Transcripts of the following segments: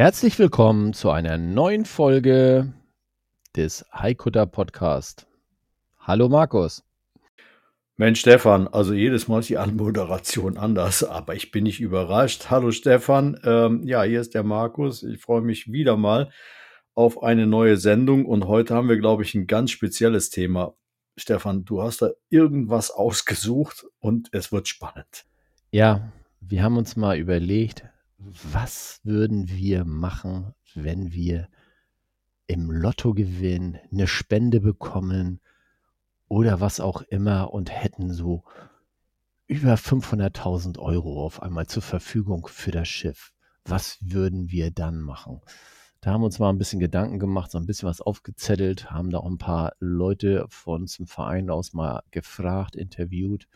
Herzlich willkommen zu einer neuen Folge des Haikutter Podcast. Hallo Markus. Mensch, Stefan, also jedes Mal ist die Anmoderation anders, aber ich bin nicht überrascht. Hallo Stefan, ähm, ja, hier ist der Markus. Ich freue mich wieder mal auf eine neue Sendung und heute haben wir, glaube ich, ein ganz spezielles Thema. Stefan, du hast da irgendwas ausgesucht und es wird spannend. Ja, wir haben uns mal überlegt, was würden wir machen, wenn wir im Lotto gewinnen, eine Spende bekommen oder was auch immer und hätten so über 500.000 Euro auf einmal zur Verfügung für das Schiff. Was würden wir dann machen? Da haben wir uns mal ein bisschen Gedanken gemacht, so ein bisschen was aufgezettelt, haben da auch ein paar Leute von uns im Verein aus mal gefragt, interviewt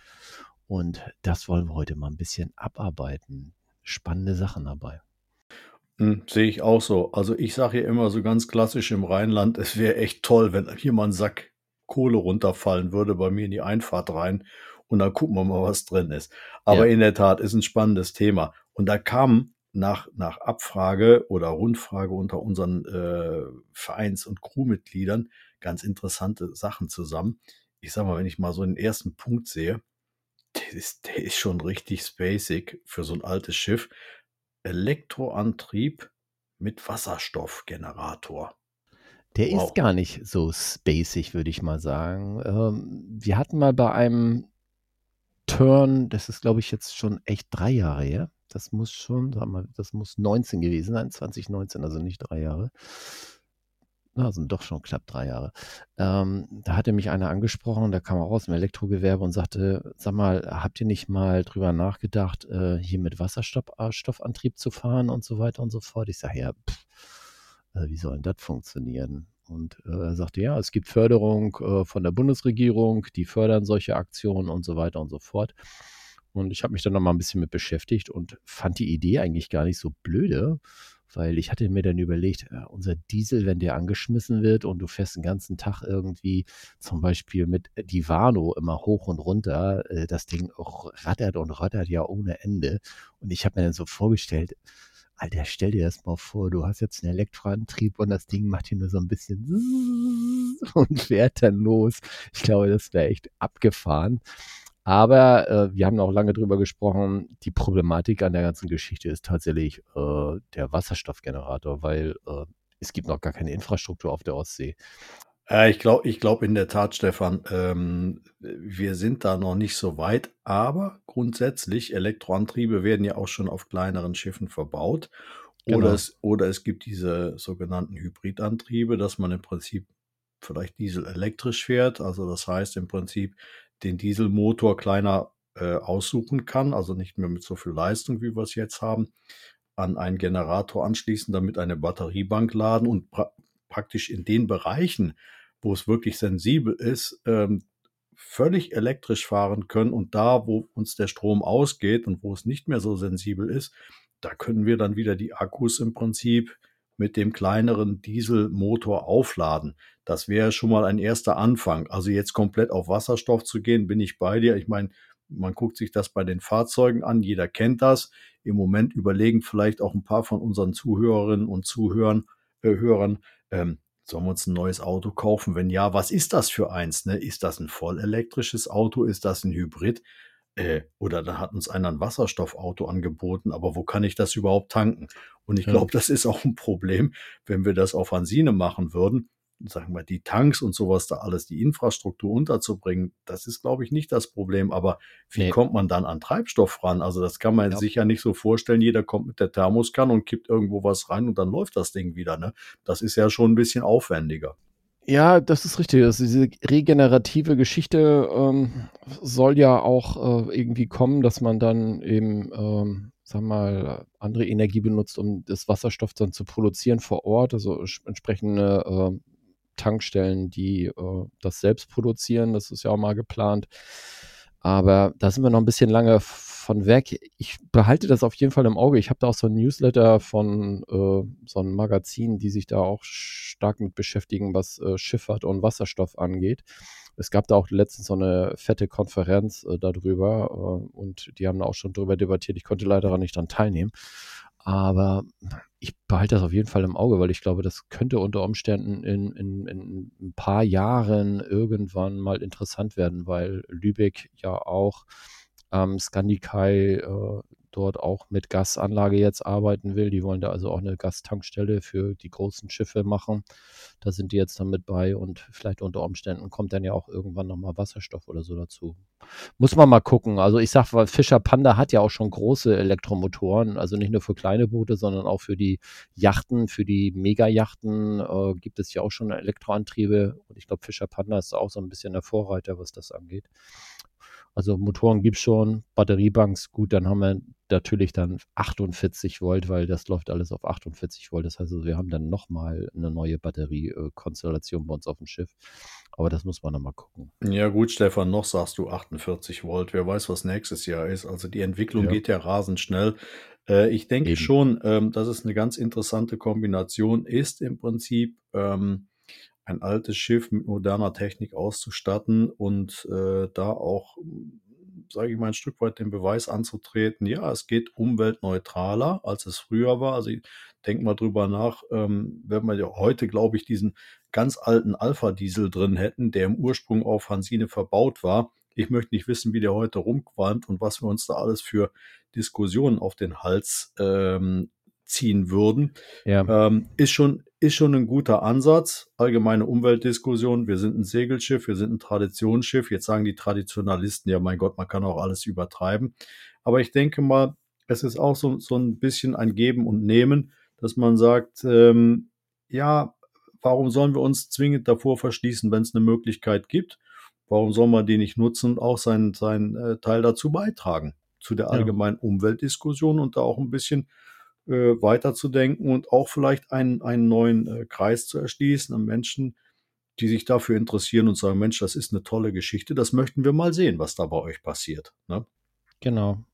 und das wollen wir heute mal ein bisschen abarbeiten. Spannende Sachen dabei. Hm, sehe ich auch so. Also ich sage ja immer so ganz klassisch im Rheinland, es wäre echt toll, wenn hier mal ein Sack Kohle runterfallen würde bei mir in die Einfahrt rein und dann gucken wir mal, was drin ist. Aber ja. in der Tat ist ein spannendes Thema. Und da kam nach, nach Abfrage oder Rundfrage unter unseren äh, Vereins- und Crewmitgliedern ganz interessante Sachen zusammen. Ich sag mal, wenn ich mal so den ersten Punkt sehe, ist, der ist schon richtig spacig für so ein altes Schiff. Elektroantrieb mit Wasserstoffgenerator. Der wow. ist gar nicht so spacig, würde ich mal sagen. Ähm, wir hatten mal bei einem Turn, das ist glaube ich jetzt schon echt drei Jahre her. Das muss schon, sag mal, das muss 19 gewesen sein, 2019, also nicht drei Jahre na, sind doch schon knapp drei Jahre. Ähm, da hatte mich einer angesprochen, da kam auch aus dem Elektrogewerbe und sagte, sag mal, habt ihr nicht mal drüber nachgedacht, äh, hier mit Wasserstoffantrieb zu fahren und so weiter und so fort? Ich sage, ja, pff, äh, wie soll denn das funktionieren? Und äh, er sagte, ja, es gibt Förderung äh, von der Bundesregierung, die fördern solche Aktionen und so weiter und so fort. Und ich habe mich dann noch mal ein bisschen mit beschäftigt und fand die Idee eigentlich gar nicht so blöde weil ich hatte mir dann überlegt, äh, unser Diesel, wenn der angeschmissen wird und du fährst den ganzen Tag irgendwie zum Beispiel mit Divano immer hoch und runter, äh, das Ding rattert und rattert ja ohne Ende. Und ich habe mir dann so vorgestellt, Alter, stell dir das mal vor, du hast jetzt einen Elektroantrieb und das Ding macht hier nur so ein bisschen und fährt dann los. Ich glaube, das wäre echt abgefahren. Aber äh, wir haben auch lange drüber gesprochen, die Problematik an der ganzen Geschichte ist tatsächlich äh, der Wasserstoffgenerator, weil äh, es gibt noch gar keine Infrastruktur auf der Ostsee. Äh, ich glaube ich glaub in der Tat, Stefan, ähm, wir sind da noch nicht so weit, aber grundsätzlich, Elektroantriebe werden ja auch schon auf kleineren Schiffen verbaut. Genau. Oder, es, oder es gibt diese sogenannten Hybridantriebe, dass man im Prinzip vielleicht Diesel elektrisch fährt. Also das heißt im Prinzip, den Dieselmotor kleiner äh, aussuchen kann, also nicht mehr mit so viel Leistung, wie wir es jetzt haben, an einen Generator anschließen, damit eine Batteriebank laden und pra praktisch in den Bereichen, wo es wirklich sensibel ist, ähm, völlig elektrisch fahren können und da, wo uns der Strom ausgeht und wo es nicht mehr so sensibel ist, da können wir dann wieder die Akkus im Prinzip mit dem kleineren Dieselmotor aufladen. Das wäre schon mal ein erster Anfang. Also jetzt komplett auf Wasserstoff zu gehen, bin ich bei dir. Ich meine, man guckt sich das bei den Fahrzeugen an, jeder kennt das. Im Moment überlegen vielleicht auch ein paar von unseren Zuhörerinnen und Zuhörern, äh, Hörern, ähm, sollen wir uns ein neues Auto kaufen? Wenn ja, was ist das für eins? Ne? Ist das ein vollelektrisches Auto? Ist das ein Hybrid? Äh, oder da hat uns einer ein Wasserstoffauto angeboten, aber wo kann ich das überhaupt tanken? Und ich glaube, das ist auch ein Problem, wenn wir das auf Hansine machen würden, sagen wir, die Tanks und sowas da alles, die Infrastruktur unterzubringen, das ist, glaube ich, nicht das Problem. Aber wie nee. kommt man dann an Treibstoff ran? Also das kann man ja. sich ja nicht so vorstellen. Jeder kommt mit der Thermoskanne und kippt irgendwo was rein und dann läuft das Ding wieder. Ne? Das ist ja schon ein bisschen aufwendiger. Ja, das ist richtig. Das diese regenerative Geschichte ähm, soll ja auch äh, irgendwie kommen, dass man dann eben ähm, wir mal, andere Energie benutzt, um das Wasserstoff dann zu produzieren vor Ort, also entsprechende äh, Tankstellen, die äh, das selbst produzieren. Das ist ja auch mal geplant. Aber da sind wir noch ein bisschen lange von weg. Ich behalte das auf jeden Fall im Auge. Ich habe da auch so ein Newsletter von äh, so einem Magazin, die sich da auch stark mit beschäftigen, was äh, Schifffahrt und Wasserstoff angeht. Es gab da auch letztens so eine fette Konferenz äh, darüber äh, und die haben da auch schon darüber debattiert. Ich konnte leider nicht daran teilnehmen. Aber ich behalte das auf jeden Fall im Auge, weil ich glaube, das könnte unter Umständen in, in, in ein paar Jahren irgendwann mal interessant werden, weil Lübeck ja auch ähm, Scandikai äh, dort auch mit Gasanlage jetzt arbeiten will. Die wollen da also auch eine Gastankstelle für die großen Schiffe machen. Da sind die jetzt dann mit bei und vielleicht unter Umständen kommt dann ja auch irgendwann nochmal Wasserstoff oder so dazu. Muss man mal gucken. Also ich sag, weil Fischer Panda hat ja auch schon große Elektromotoren, also nicht nur für kleine Boote, sondern auch für die Yachten, für die Mega-Yachten äh, gibt es ja auch schon Elektroantriebe. Und ich glaube, Fischer Panda ist auch so ein bisschen der Vorreiter, was das angeht. Also Motoren gibt es schon, Batteriebanks, gut, dann haben wir natürlich dann 48 Volt, weil das läuft alles auf 48 Volt. Das heißt, also, wir haben dann nochmal eine neue Batteriekonstellation bei uns auf dem Schiff. Aber das muss man nochmal gucken. Ja gut, Stefan, noch sagst du 48 Volt. Wer weiß, was nächstes Jahr ist. Also die Entwicklung ja. geht ja rasend schnell. Äh, ich denke Eben. schon, ähm, dass es eine ganz interessante Kombination ist im Prinzip. Ähm, ein altes Schiff mit moderner Technik auszustatten und äh, da auch, sage ich mal, ein Stück weit den Beweis anzutreten, ja, es geht umweltneutraler, als es früher war. Also ich denke mal drüber nach, ähm, wenn wir ja heute, glaube ich, diesen ganz alten Alpha-Diesel drin hätten, der im Ursprung auf Hansine verbaut war. Ich möchte nicht wissen, wie der heute rumqualmt und was wir uns da alles für Diskussionen auf den Hals ähm, ziehen würden. Ja. Ähm, ist, schon, ist schon ein guter Ansatz. Allgemeine Umweltdiskussion. Wir sind ein Segelschiff, wir sind ein Traditionsschiff. Jetzt sagen die Traditionalisten, ja, mein Gott, man kann auch alles übertreiben. Aber ich denke mal, es ist auch so, so ein bisschen ein Geben und Nehmen, dass man sagt, ähm, ja, warum sollen wir uns zwingend davor verschließen, wenn es eine Möglichkeit gibt? Warum soll man die nicht nutzen und auch seinen, seinen äh, Teil dazu beitragen? Zu der allgemeinen ja. Umweltdiskussion und da auch ein bisschen äh, weiterzudenken und auch vielleicht einen, einen neuen äh, Kreis zu erschließen an Menschen, die sich dafür interessieren und sagen, Mensch, das ist eine tolle Geschichte, das möchten wir mal sehen, was da bei euch passiert. Ne? Genau.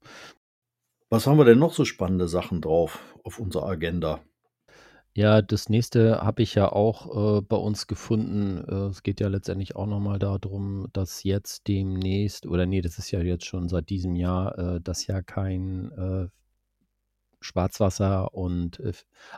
Was haben wir denn noch so spannende Sachen drauf auf unserer Agenda? Ja, das nächste habe ich ja auch äh, bei uns gefunden. Äh, es geht ja letztendlich auch nochmal darum, dass jetzt demnächst, oder nee, das ist ja jetzt schon seit diesem Jahr, äh, dass ja kein äh, Schwarzwasser und äh,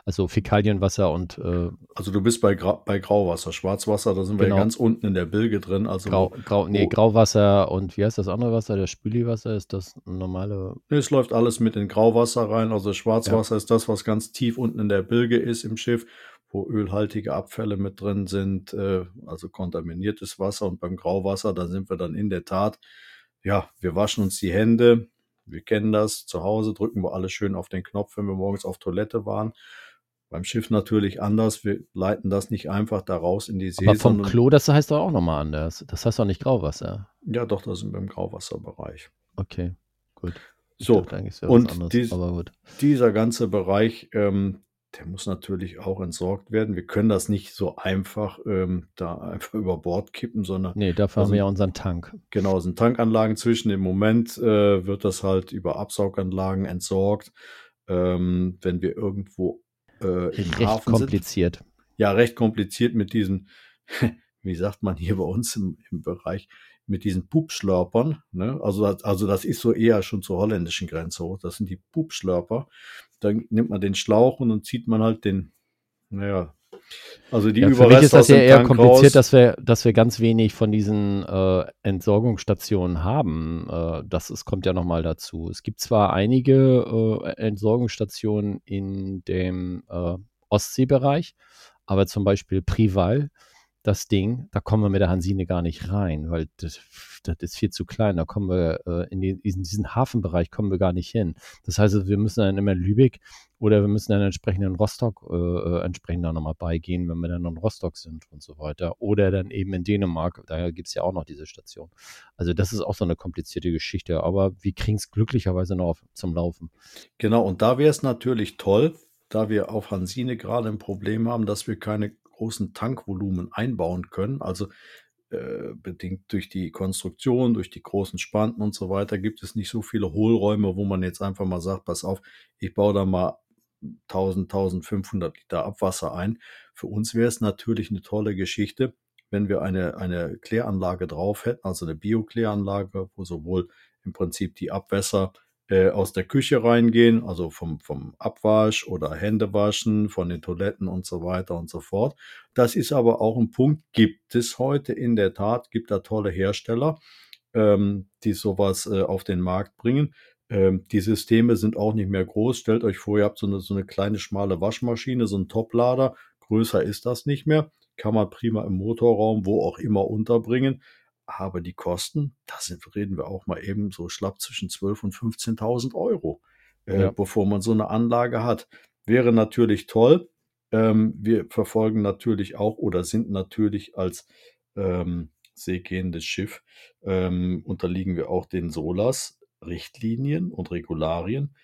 also Fäkalienwasser und äh, also du bist bei, Gra bei Grauwasser, Schwarzwasser, da sind wir ja genau. ganz unten in der Bilge drin. Also Grau, Grau, nee, Grauwasser und wie heißt das andere Wasser? Das Spüliwasser ist das normale. Es läuft alles mit in Grauwasser rein. Also Schwarzwasser ja. ist das, was ganz tief unten in der Bilge ist im Schiff, wo ölhaltige Abfälle mit drin sind, äh, also kontaminiertes Wasser. Und beim Grauwasser, da sind wir dann in der Tat, ja, wir waschen uns die Hände, wir kennen das. Zu Hause drücken wir alle schön auf den Knopf, wenn wir morgens auf Toilette waren. Beim Schiff natürlich anders. Wir leiten das nicht einfach da raus in die See. Aber vom Klo, das heißt doch auch nochmal anders. Das heißt doch nicht Grauwasser. Ja, doch, das sind wir im Grauwasserbereich. Okay, gut. Ich so, und dies, dieser ganze Bereich, ähm, der muss natürlich auch entsorgt werden. Wir können das nicht so einfach ähm, da einfach über Bord kippen, sondern. Nee, dafür also, haben wir ja unseren Tank. Genau, sind Tankanlagen zwischen. Im Moment äh, wird das halt über Absauganlagen entsorgt. Ähm, wenn wir irgendwo äh, im recht Hafen kompliziert. Sind. Ja, recht kompliziert mit diesen, wie sagt man hier bei uns im, im Bereich, mit diesen Pupschlörpern. Ne? Also, also das ist so eher schon zur holländischen Grenze hoch. Das sind die Pupschlörper. Dann nimmt man den Schlauch und dann zieht man halt den, naja, also die ja, Überreste Für mich ist das ja eher Tank kompliziert, dass wir, dass wir ganz wenig von diesen äh, Entsorgungsstationen haben. Äh, das ist, kommt ja nochmal dazu. Es gibt zwar einige äh, Entsorgungsstationen in dem äh, Ostseebereich, aber zum Beispiel Prival das Ding, da kommen wir mit der Hansine gar nicht rein, weil das, das ist viel zu klein. Da kommen wir äh, in, die, in, diesen Hafenbereich kommen wir gar nicht hin. Das heißt, wir müssen dann immer in Lübeck oder wir müssen dann entsprechend in Rostock äh, äh entsprechend dann nochmal beigehen, wenn wir dann in Rostock sind und so weiter. Oder dann eben in Dänemark, da gibt es ja auch noch diese Station. Also das ist auch so eine komplizierte Geschichte, aber wir kriegen es glücklicherweise noch auf, zum Laufen. Genau, und da wäre es natürlich toll, da wir auf Hansine gerade ein Problem haben, dass wir keine großen Tankvolumen einbauen können. Also äh, bedingt durch die Konstruktion, durch die großen Spanten und so weiter, gibt es nicht so viele Hohlräume, wo man jetzt einfach mal sagt, pass auf, ich baue da mal 1000, 1500 Liter Abwasser ein. Für uns wäre es natürlich eine tolle Geschichte, wenn wir eine, eine Kläranlage drauf hätten, also eine Biokläranlage, wo sowohl im Prinzip die Abwässer äh, aus der Küche reingehen, also vom, vom Abwasch oder Händewaschen, von den Toiletten und so weiter und so fort. Das ist aber auch ein Punkt, gibt es heute in der Tat, gibt da tolle Hersteller, ähm, die sowas äh, auf den Markt bringen. Ähm, die Systeme sind auch nicht mehr groß. Stellt euch vor, ihr habt so eine, so eine kleine schmale Waschmaschine, so ein Toplader. Größer ist das nicht mehr. Kann man prima im Motorraum, wo auch immer unterbringen. Aber die Kosten, da reden wir auch mal eben so schlapp zwischen 12.000 und 15.000 Euro, äh, ja. bevor man so eine Anlage hat. Wäre natürlich toll. Ähm, wir verfolgen natürlich auch oder sind natürlich als ähm, seegehendes Schiff, ähm, unterliegen wir auch den SOLAS Richtlinien und Regularien.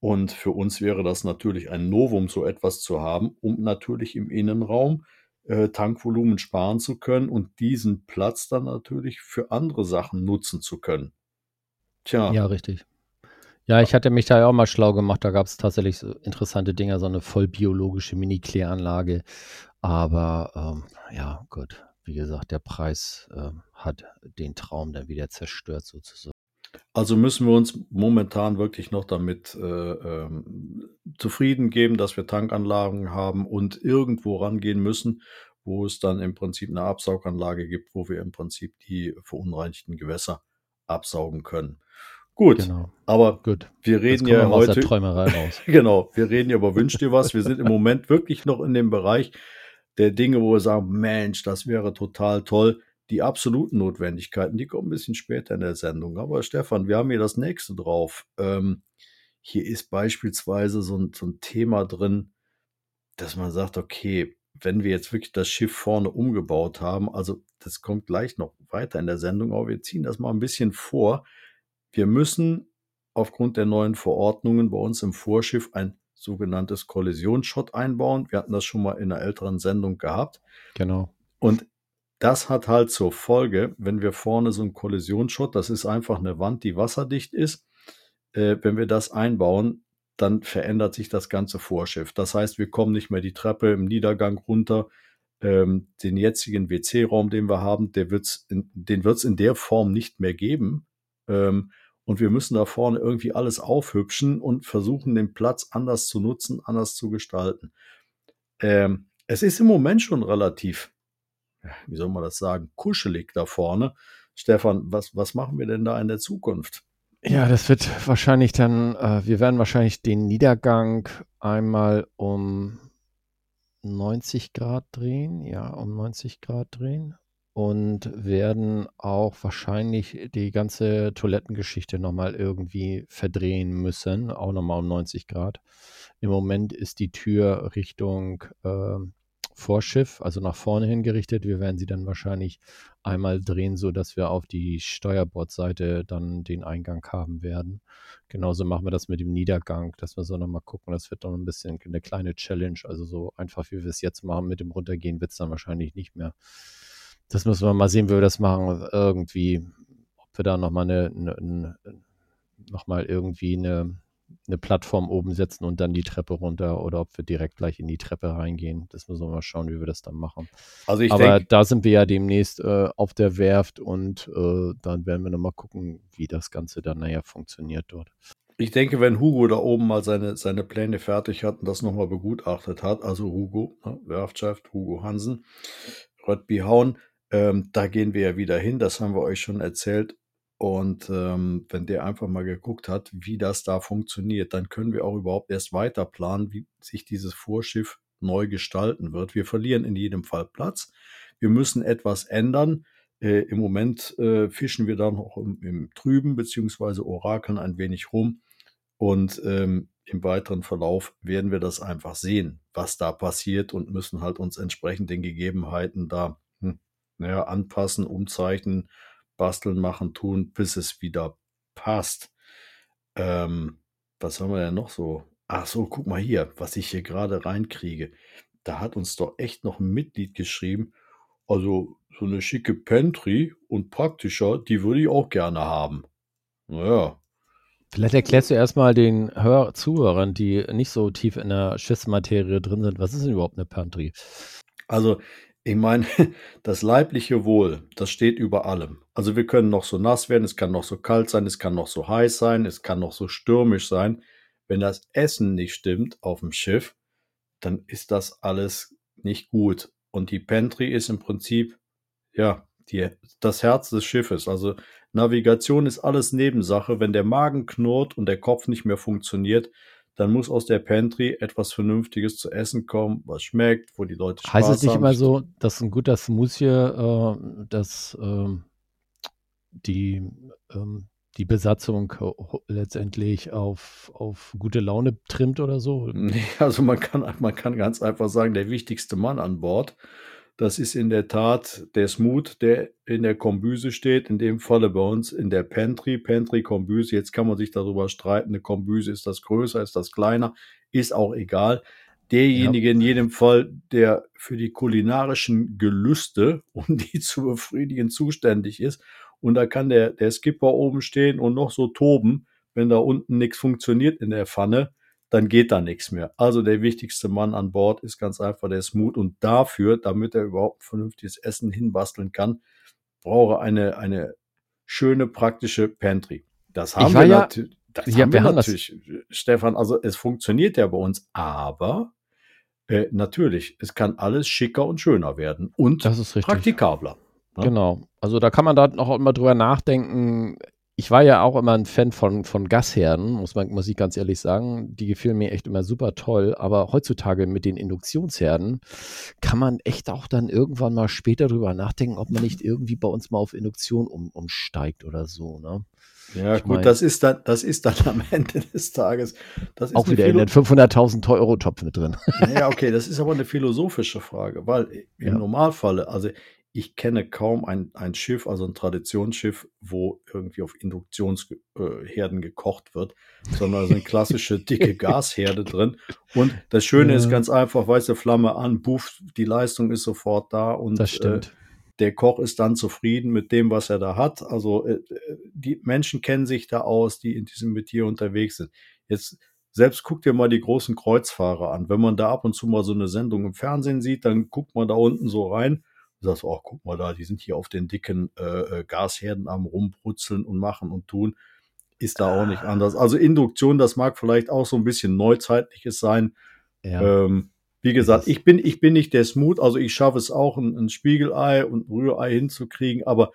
Und für uns wäre das natürlich ein Novum, so etwas zu haben, um natürlich im Innenraum äh, Tankvolumen sparen zu können und diesen Platz dann natürlich für andere Sachen nutzen zu können. Tja. Ja, richtig. Ja, ich hatte mich da ja auch mal schlau gemacht. Da gab es tatsächlich so interessante Dinge, so eine vollbiologische Mini-Kläranlage. Aber ähm, ja, gut, wie gesagt, der Preis äh, hat den Traum dann wieder zerstört sozusagen. Also müssen wir uns momentan wirklich noch damit äh, ähm, zufrieden geben, dass wir Tankanlagen haben und irgendwo rangehen müssen, wo es dann im Prinzip eine Absauganlage gibt, wo wir im Prinzip die verunreinigten Gewässer absaugen können. Gut, genau. aber Gut. wir reden ja heute. genau, wir reden ja über Wünsch dir was. Wir sind im Moment wirklich noch in dem Bereich der Dinge, wo wir sagen, Mensch, das wäre total toll die absoluten Notwendigkeiten, die kommen ein bisschen später in der Sendung. Aber Stefan, wir haben hier das nächste drauf. Ähm, hier ist beispielsweise so ein, so ein Thema drin, dass man sagt, okay, wenn wir jetzt wirklich das Schiff vorne umgebaut haben, also das kommt gleich noch weiter in der Sendung, aber wir ziehen das mal ein bisschen vor. Wir müssen aufgrund der neuen Verordnungen bei uns im Vorschiff ein sogenanntes Kollisionsschott einbauen. Wir hatten das schon mal in einer älteren Sendung gehabt. Genau. Und das hat halt zur Folge, wenn wir vorne so einen Kollisionsschott, das ist einfach eine Wand, die wasserdicht ist, äh, wenn wir das einbauen, dann verändert sich das ganze Vorschiff. Das heißt, wir kommen nicht mehr die Treppe im Niedergang runter. Ähm, den jetzigen WC-Raum, den wir haben, der wird's in, den wird es in der Form nicht mehr geben. Ähm, und wir müssen da vorne irgendwie alles aufhübschen und versuchen, den Platz anders zu nutzen, anders zu gestalten. Ähm, es ist im Moment schon relativ wie soll man das sagen, kuschelig da vorne. Stefan, was, was machen wir denn da in der Zukunft? Ja, das wird wahrscheinlich dann, äh, wir werden wahrscheinlich den Niedergang einmal um 90 Grad drehen, ja, um 90 Grad drehen und werden auch wahrscheinlich die ganze Toilettengeschichte nochmal irgendwie verdrehen müssen, auch nochmal um 90 Grad. Im Moment ist die Tür Richtung äh, Vorschiff, also nach vorne hingerichtet. Wir werden sie dann wahrscheinlich einmal drehen, so dass wir auf die Steuerbordseite dann den Eingang haben werden. Genauso machen wir das mit dem Niedergang, dass wir so nochmal gucken. Das wird dann ein bisschen eine kleine Challenge. Also so einfach, wie wir es jetzt machen mit dem Runtergehen, wird es dann wahrscheinlich nicht mehr. Das müssen wir mal sehen, wie wir das machen. Irgendwie, ob wir da nochmal eine, eine, eine nochmal irgendwie eine eine Plattform oben setzen und dann die Treppe runter oder ob wir direkt gleich in die Treppe reingehen. Das müssen wir mal schauen, wie wir das dann machen. Also ich Aber denk, da sind wir ja demnächst äh, auf der Werft und äh, dann werden wir nochmal gucken, wie das Ganze dann nachher funktioniert dort. Ich denke, wenn Hugo da oben mal seine, seine Pläne fertig hat und das nochmal begutachtet hat, also Hugo, ne, Werftchef, Hugo Hansen, Röttby Hauen, ähm, da gehen wir ja wieder hin, das haben wir euch schon erzählt. Und ähm, wenn der einfach mal geguckt hat, wie das da funktioniert, dann können wir auch überhaupt erst weiter planen, wie sich dieses Vorschiff neu gestalten wird. Wir verlieren in jedem Fall Platz. wir müssen etwas ändern. Äh, Im Moment äh, fischen wir da noch im, im Trüben beziehungsweise orakeln ein wenig rum. Und ähm, im weiteren Verlauf werden wir das einfach sehen, was da passiert und müssen halt uns entsprechend den Gegebenheiten da hm, naja, anpassen, umzeichnen, basteln, machen, tun, bis es wieder passt. Ähm, was haben wir denn noch so? Ach so, guck mal hier, was ich hier gerade reinkriege. Da hat uns doch echt noch ein Mitglied geschrieben. Also so eine schicke Pantry und praktischer, die würde ich auch gerne haben. Naja, Vielleicht erklärst du erstmal den Hör Zuhörern, die nicht so tief in der Schiffsmaterie drin sind, was ist denn überhaupt eine Pantry? Also, ich meine, das leibliche Wohl, das steht über allem. Also wir können noch so nass werden, es kann noch so kalt sein, es kann noch so heiß sein, es kann noch so stürmisch sein. Wenn das Essen nicht stimmt auf dem Schiff, dann ist das alles nicht gut. Und die Pantry ist im Prinzip, ja, die, das Herz des Schiffes. Also Navigation ist alles Nebensache. Wenn der Magen knurrt und der Kopf nicht mehr funktioniert, dann muss aus der Pantry etwas Vernünftiges zu essen kommen, was schmeckt, wo die Leute Spaß Heißt es nicht haben. immer so, dass ein guter Smoothie äh, dass ähm, die, ähm, die Besatzung letztendlich auf, auf gute Laune trimmt oder so? Nee, also man kann, man kann ganz einfach sagen, der wichtigste Mann an Bord, das ist in der Tat der Smooth, der in der Kombüse steht, in dem Falle bei uns in der Pantry, Pantry, Kombüse. Jetzt kann man sich darüber streiten, eine Kombüse ist das größer, ist das kleiner, ist auch egal. Derjenige in jedem Fall, der für die kulinarischen Gelüste, um die zu befriedigen, zuständig ist. Und da kann der, der Skipper oben stehen und noch so toben, wenn da unten nichts funktioniert in der Pfanne, dann geht da nichts mehr. Also der wichtigste Mann an Bord ist ganz einfach der Smooth und dafür, damit er überhaupt ein vernünftiges Essen hinbasteln kann, brauche eine, eine schöne, praktische Pantry. Das haben wir, ja- natü das Ja, haben wir haben das- natürlich, Stefan. Also es funktioniert ja bei uns, aber äh, natürlich, es kann alles schicker und schöner werden und Das ist richtig. praktikabler. ne? Genau. Also da kann man da noch immer drüber nachdenken. Ich war ja auch immer ein Fan von, von Gasherden, muss man, muss ich ganz ehrlich sagen. Die gefielen mir echt immer super toll. Aber heutzutage mit den Induktionsherden kann man echt auch dann irgendwann mal später drüber nachdenken, ob man nicht irgendwie bei uns mal auf Induktion um, umsteigt oder so. Ne? Ja, Ich gut, mein- das ist dann, das ist dann am Ende des Tages. Auch wieder in Philo- den 500.000 Euro Topf mit drin. Ja, okay, das ist aber eine philosophische Frage, weil im Ja. Normalfall, also ich kenne kaum ein, ein Schiff, also ein Traditionsschiff, wo irgendwie auf Induktionsherden gekocht wird, sondern da sind klassische dicke Gasherde drin. Und das Schöne ist Ja. ganz einfach, weiße Flamme an, puff, die Leistung ist sofort da und Das äh, stimmt. der Koch ist dann zufrieden mit dem, was er da hat. Also äh, die Menschen kennen sich da aus, die in diesem Metier unterwegs sind. Jetzt selbst guck dir mal die großen Kreuzfahrer an. Wenn man da ab und zu mal so eine Sendung im Fernsehen sieht, dann guckt man da unten so rein und sagt, oh, guck mal da, die sind hier auf den dicken äh, äh, Gasherden am rumbrutzeln und machen und tun. Ist da auch nicht anders. Also Induktion, das mag vielleicht auch so ein bisschen neuzeitliches sein. Ja. Ähm, wie gesagt, ich bin, ich bin nicht der Smooth, also ich schaffe es auch, ein, ein Spiegelei und ein Rührei hinzukriegen, aber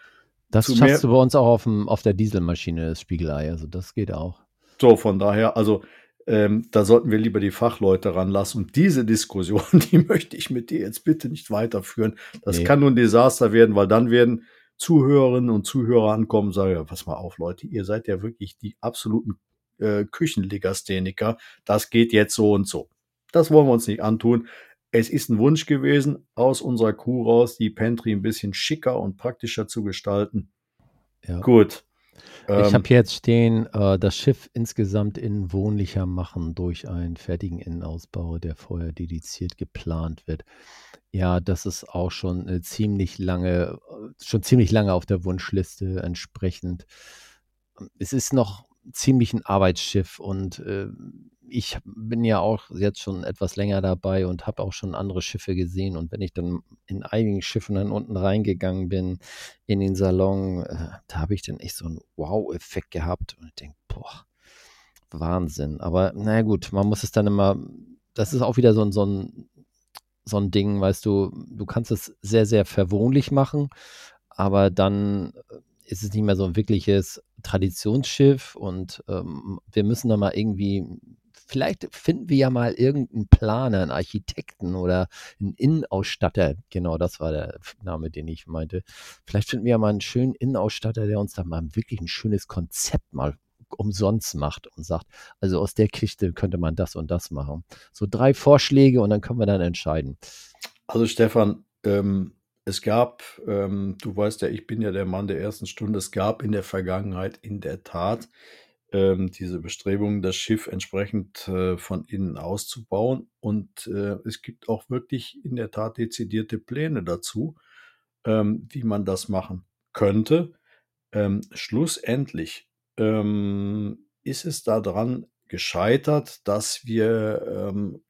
das schaffst du bei uns auch auf, dem, auf der Dieselmaschine, das Spiegelei. Also das geht auch. so, von daher, also ähm, da sollten wir lieber die Fachleute ranlassen. Und diese Diskussion, die möchte ich mit dir jetzt bitte nicht weiterführen. Das Nee. kann nur ein Desaster werden, weil dann werden Zuhörerinnen und Zuhörer ankommen und sagen, ja, pass mal auf, Leute, ihr seid ja wirklich die absoluten äh, Küchenlegastheniker. Das geht jetzt so und so. Das wollen wir uns nicht antun. Es ist ein Wunsch gewesen, aus unserer Crew raus die Pantry ein bisschen schicker und praktischer zu gestalten. Ja. Gut. Ich Ähm, habe hier jetzt stehen, äh, das Schiff insgesamt innenwohnlicher machen durch einen fertigen Innenausbau, der vorher dediziert geplant wird. Ja, das ist auch schon eine ziemlich lange, äh, schon ziemlich lange auf der Wunschliste entsprechend. Es ist noch ziemlich ein Arbeitsschiff und äh, ich bin ja auch jetzt schon etwas länger dabei und habe auch schon andere Schiffe gesehen. Und wenn ich dann in einigen Schiffen dann unten reingegangen bin, in den Salon, äh, da habe ich dann echt so einen Wow-Effekt gehabt und ich denke, boah, Wahnsinn. Aber naja gut, man muss es dann immer, das ist auch wieder so ein, so ein, so ein Ding, weißt du, du kannst es sehr, sehr verwohnlich machen, aber dann äh, ist es nicht mehr so ein wirkliches Traditionsschiff und ähm, wir müssen da mal irgendwie vielleicht finden wir ja mal irgendeinen Planer, einen Architekten oder einen Innenausstatter. Genau, das war der Name, den ich meinte. Vielleicht finden wir ja mal einen schönen Innenausstatter, der uns da mal wirklich ein schönes Konzept mal umsonst macht und sagt, also aus der Kiste könnte man das und das machen. So drei Vorschläge und dann können wir dann entscheiden. Also Stefan, ähm, es gab, ähm, du weißt ja, ich bin ja der Mann der ersten Stunde, es gab in der Vergangenheit in der Tat ähm, diese Bestrebungen, das Schiff entsprechend äh, von innen auszubauen. Und äh, es gibt auch wirklich in der Tat dezidierte Pläne dazu, ähm, wie man das machen könnte. Ähm, schlussendlich ähm, ist es daran gescheitert, dass wir ähm,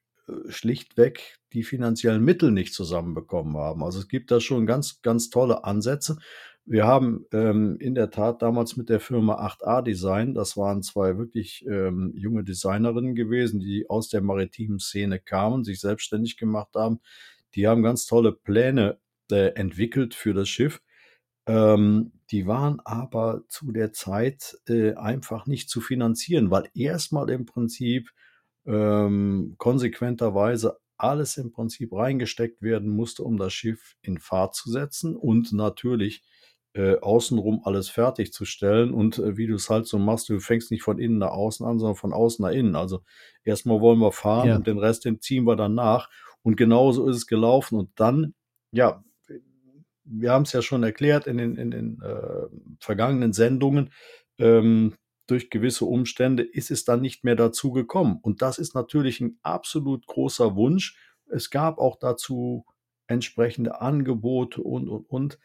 schlichtweg die finanziellen Mittel nicht zusammenbekommen haben. Also es gibt da schon ganz, ganz tolle Ansätze. Wir haben ähm, in der Tat damals mit der Firma 8a Design, das waren zwei wirklich ähm, junge Designerinnen gewesen, die aus der maritimen Szene kamen, sich selbstständig gemacht haben. Die haben ganz tolle Pläne äh, entwickelt für das Schiff. Ähm, die waren aber zu der Zeit äh, einfach nicht zu finanzieren, weil erstmal im Prinzip ähm, konsequenterweise alles im Prinzip reingesteckt werden musste, um das Schiff in Fahrt zu setzen und natürlich äh, außenrum alles fertigzustellen. Und äh, wie du es halt so machst, du fängst nicht von innen nach außen an, sondern von außen nach innen. Also erstmal wollen wir fahren Ja. und den Rest, den ziehen wir dann nach. Und genauso ist es gelaufen. Und dann, ja, wir haben es ja schon erklärt in den, in den äh, vergangenen Sendungen, ähm, durch gewisse Umstände ist es dann nicht mehr dazu gekommen. Und das ist natürlich ein absolut großer Wunsch. Es gab auch dazu entsprechende Angebote und, und, und,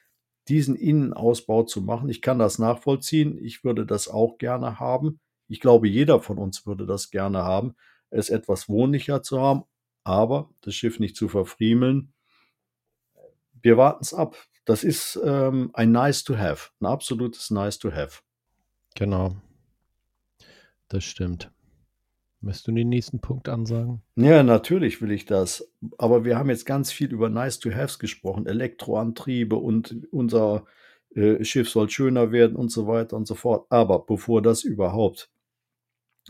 diesen Innenausbau zu machen. Ich kann das nachvollziehen. Ich würde das auch gerne haben. Ich glaube, jeder von uns würde das gerne haben, es etwas wohnlicher zu haben, aber das Schiff nicht zu verfriemeln. Wir warten es ab. Das ist ähm, ein nice to have, ein absolutes nice to have. Genau. Das stimmt. Möchtest du den nächsten Punkt ansagen? Ja, natürlich will ich das. Aber wir haben jetzt ganz viel über nice to haves gesprochen, Elektroantriebe und unser äh, Schiff soll schöner werden und so weiter und so fort. Aber bevor das überhaupt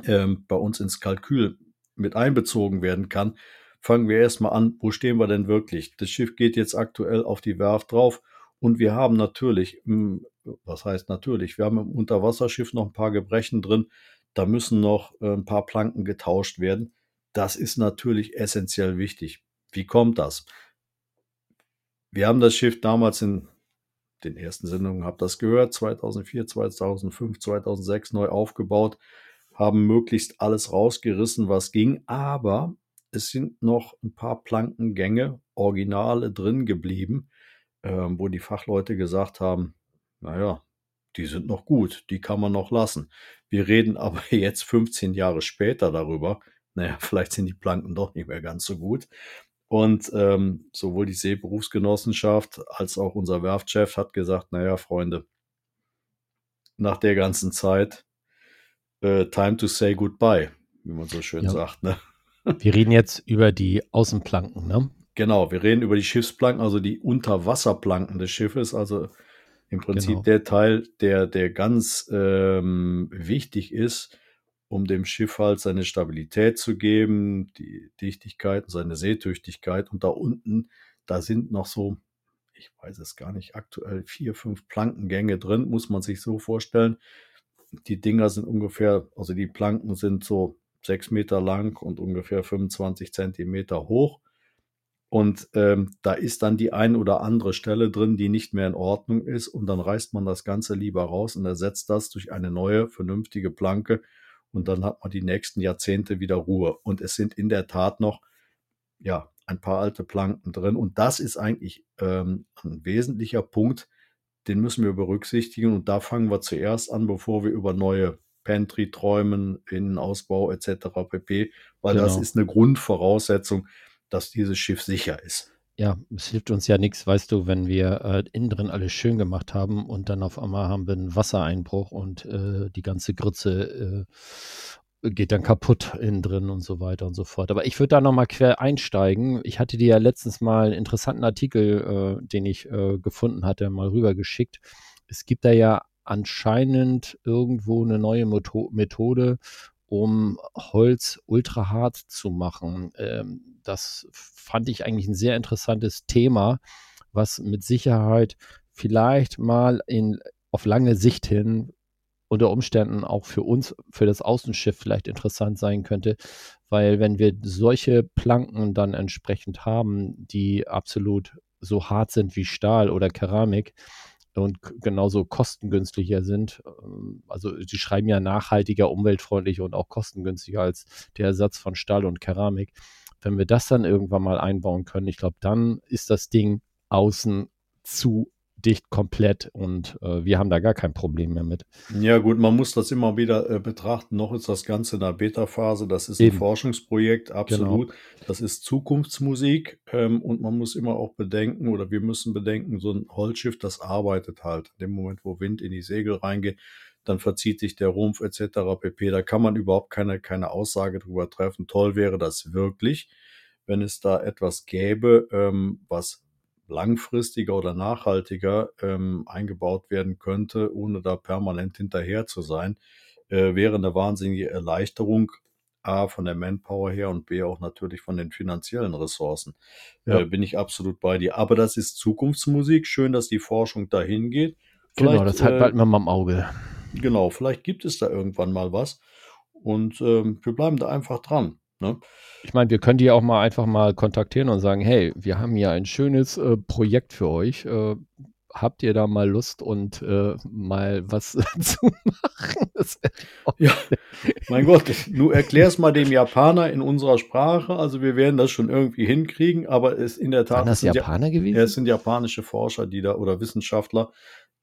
ähm, bei uns ins Kalkül mit einbezogen werden kann, fangen wir erstmal an, wo stehen wir denn wirklich? Das Schiff geht jetzt aktuell auf die Werft drauf und wir haben natürlich, hm, was heißt natürlich, wir haben im Unterwasserschiff noch ein paar Gebrechen drin, da müssen noch äh, ein paar Planken getauscht werden. Das ist natürlich essentiell wichtig. Wie kommt das? Wir haben das Schiff damals in den ersten Sendungen, habt das gehört, 2004, 2005, 2006 neu aufgebaut, haben möglichst alles rausgerissen, was ging, aber es sind noch ein paar Plankengänge, Originale drin geblieben, ähm, wo die Fachleute gesagt haben, naja, die sind noch gut, die kann man noch lassen. Wir reden aber jetzt 15 Jahre später darüber, naja, vielleicht sind die Planken doch nicht mehr ganz so gut. Und ähm, sowohl die Seeberufsgenossenschaft als auch unser Werftchef hat gesagt, naja, Freunde, nach der ganzen Zeit, äh, time to say goodbye, wie man so schön Ja. sagt. Ne? Wir reden jetzt über die Außenplanken, ne? Genau, wir reden über die Schiffsplanken, also die Unterwasserplanken des Schiffes, also im Prinzip Genau. der Teil, der, der ganz ähm, wichtig ist, um dem Schiff halt seine Stabilität zu geben, die Dichtigkeit und seine Seetüchtigkeit. Und da unten, da sind noch so, ich weiß es gar nicht, aktuell vier, fünf Plankengänge drin, muss man sich so vorstellen. Die Dinger sind ungefähr, also die Planken sind so sechs Meter lang und ungefähr 25 Zentimeter hoch. Und ähm, da ist dann die ein oder andere Stelle drin, die nicht mehr in Ordnung ist. Und dann reißt man das Ganze lieber raus und ersetzt das durch eine neue, vernünftige Planke. Und dann hat man die nächsten Jahrzehnte wieder Ruhe. Und es sind in der Tat noch, ja, ein paar alte Planken drin. Und das ist eigentlich ähm, ein wesentlicher Punkt, den müssen wir berücksichtigen. Und da fangen wir zuerst an, bevor wir über neue Pantry träumen, Innenausbau etc. pp. Weil das Genau. ist eine Grundvoraussetzung, dass dieses Schiff sicher ist. Ja, es hilft uns ja nichts, weißt du, wenn wir äh, innen drin alles schön gemacht haben und dann auf einmal haben wir einen Wassereinbruch und äh, die ganze Grütze äh, geht dann kaputt innen drin und so weiter und so fort. Aber ich würde da nochmal quer einsteigen. Ich hatte dir ja letztens mal einen interessanten Artikel, äh, den ich äh, gefunden hatte, mal rübergeschickt. Es gibt da ja anscheinend irgendwo eine neue Methode, um Holz ultra hart zu machen. Ähm, das fand ich eigentlich ein sehr interessantes Thema, was mit Sicherheit vielleicht mal in, auf lange Sicht hin unter Umständen auch für uns, für das Außenschiff vielleicht interessant sein könnte, weil wenn wir solche Planken dann entsprechend haben, die absolut so hart sind wie Stahl oder Keramik und genauso kostengünstiger sind, ähm, also sie schreiben ja nachhaltiger, umweltfreundlicher und auch kostengünstiger als der Ersatz von Stahl und Keramik. Wenn wir das dann irgendwann mal einbauen können, ich glaube, dann ist das Ding außen zu dicht komplett und äh, wir haben da gar kein Problem mehr mit. Ja gut, man muss das immer wieder äh, betrachten. Noch ist das Ganze in der Beta-Phase. Das ist Eben. ein Forschungsprojekt, absolut. Genau. Das ist Zukunftsmusik ähm, und man muss immer auch bedenken oder wir müssen bedenken, so ein Holzschiff, das arbeitet halt. In dem Moment, wo Wind in die Segel reingeht, dann verzieht sich der Rumpf etc. pp. Da kann man überhaupt keine, keine Aussage drüber treffen. Toll wäre das wirklich, wenn es da etwas gäbe, ähm, was langfristiger oder nachhaltiger ähm, eingebaut werden könnte, ohne da permanent hinterher zu sein, äh, wäre eine wahnsinnige Erleichterung. A, von der Manpower her und B, auch natürlich von den finanziellen Ressourcen. Ja. Äh, bin ich absolut bei dir. Aber das ist Zukunftsmusik. Schön, dass die Forschung dahin geht. Genau, vielleicht, genau, das hat bald mal im Auge. Genau, vielleicht gibt es da irgendwann mal was. Und ähm, wir bleiben da einfach dran. Ne? Ich meine, wir können die auch mal einfach mal kontaktieren und sagen, hey, wir haben hier ein schönes äh, Projekt für euch. Äh, habt ihr da mal Lust und äh, mal was zu machen? ja, mein Gott, du erklärst mal dem Japaner in unserer Sprache. Also wir werden das schon irgendwie hinkriegen, aber es in der Tat. Waren das Japaner ja, gewesen? Ja, es sind japanische Forscher, die da oder Wissenschaftler,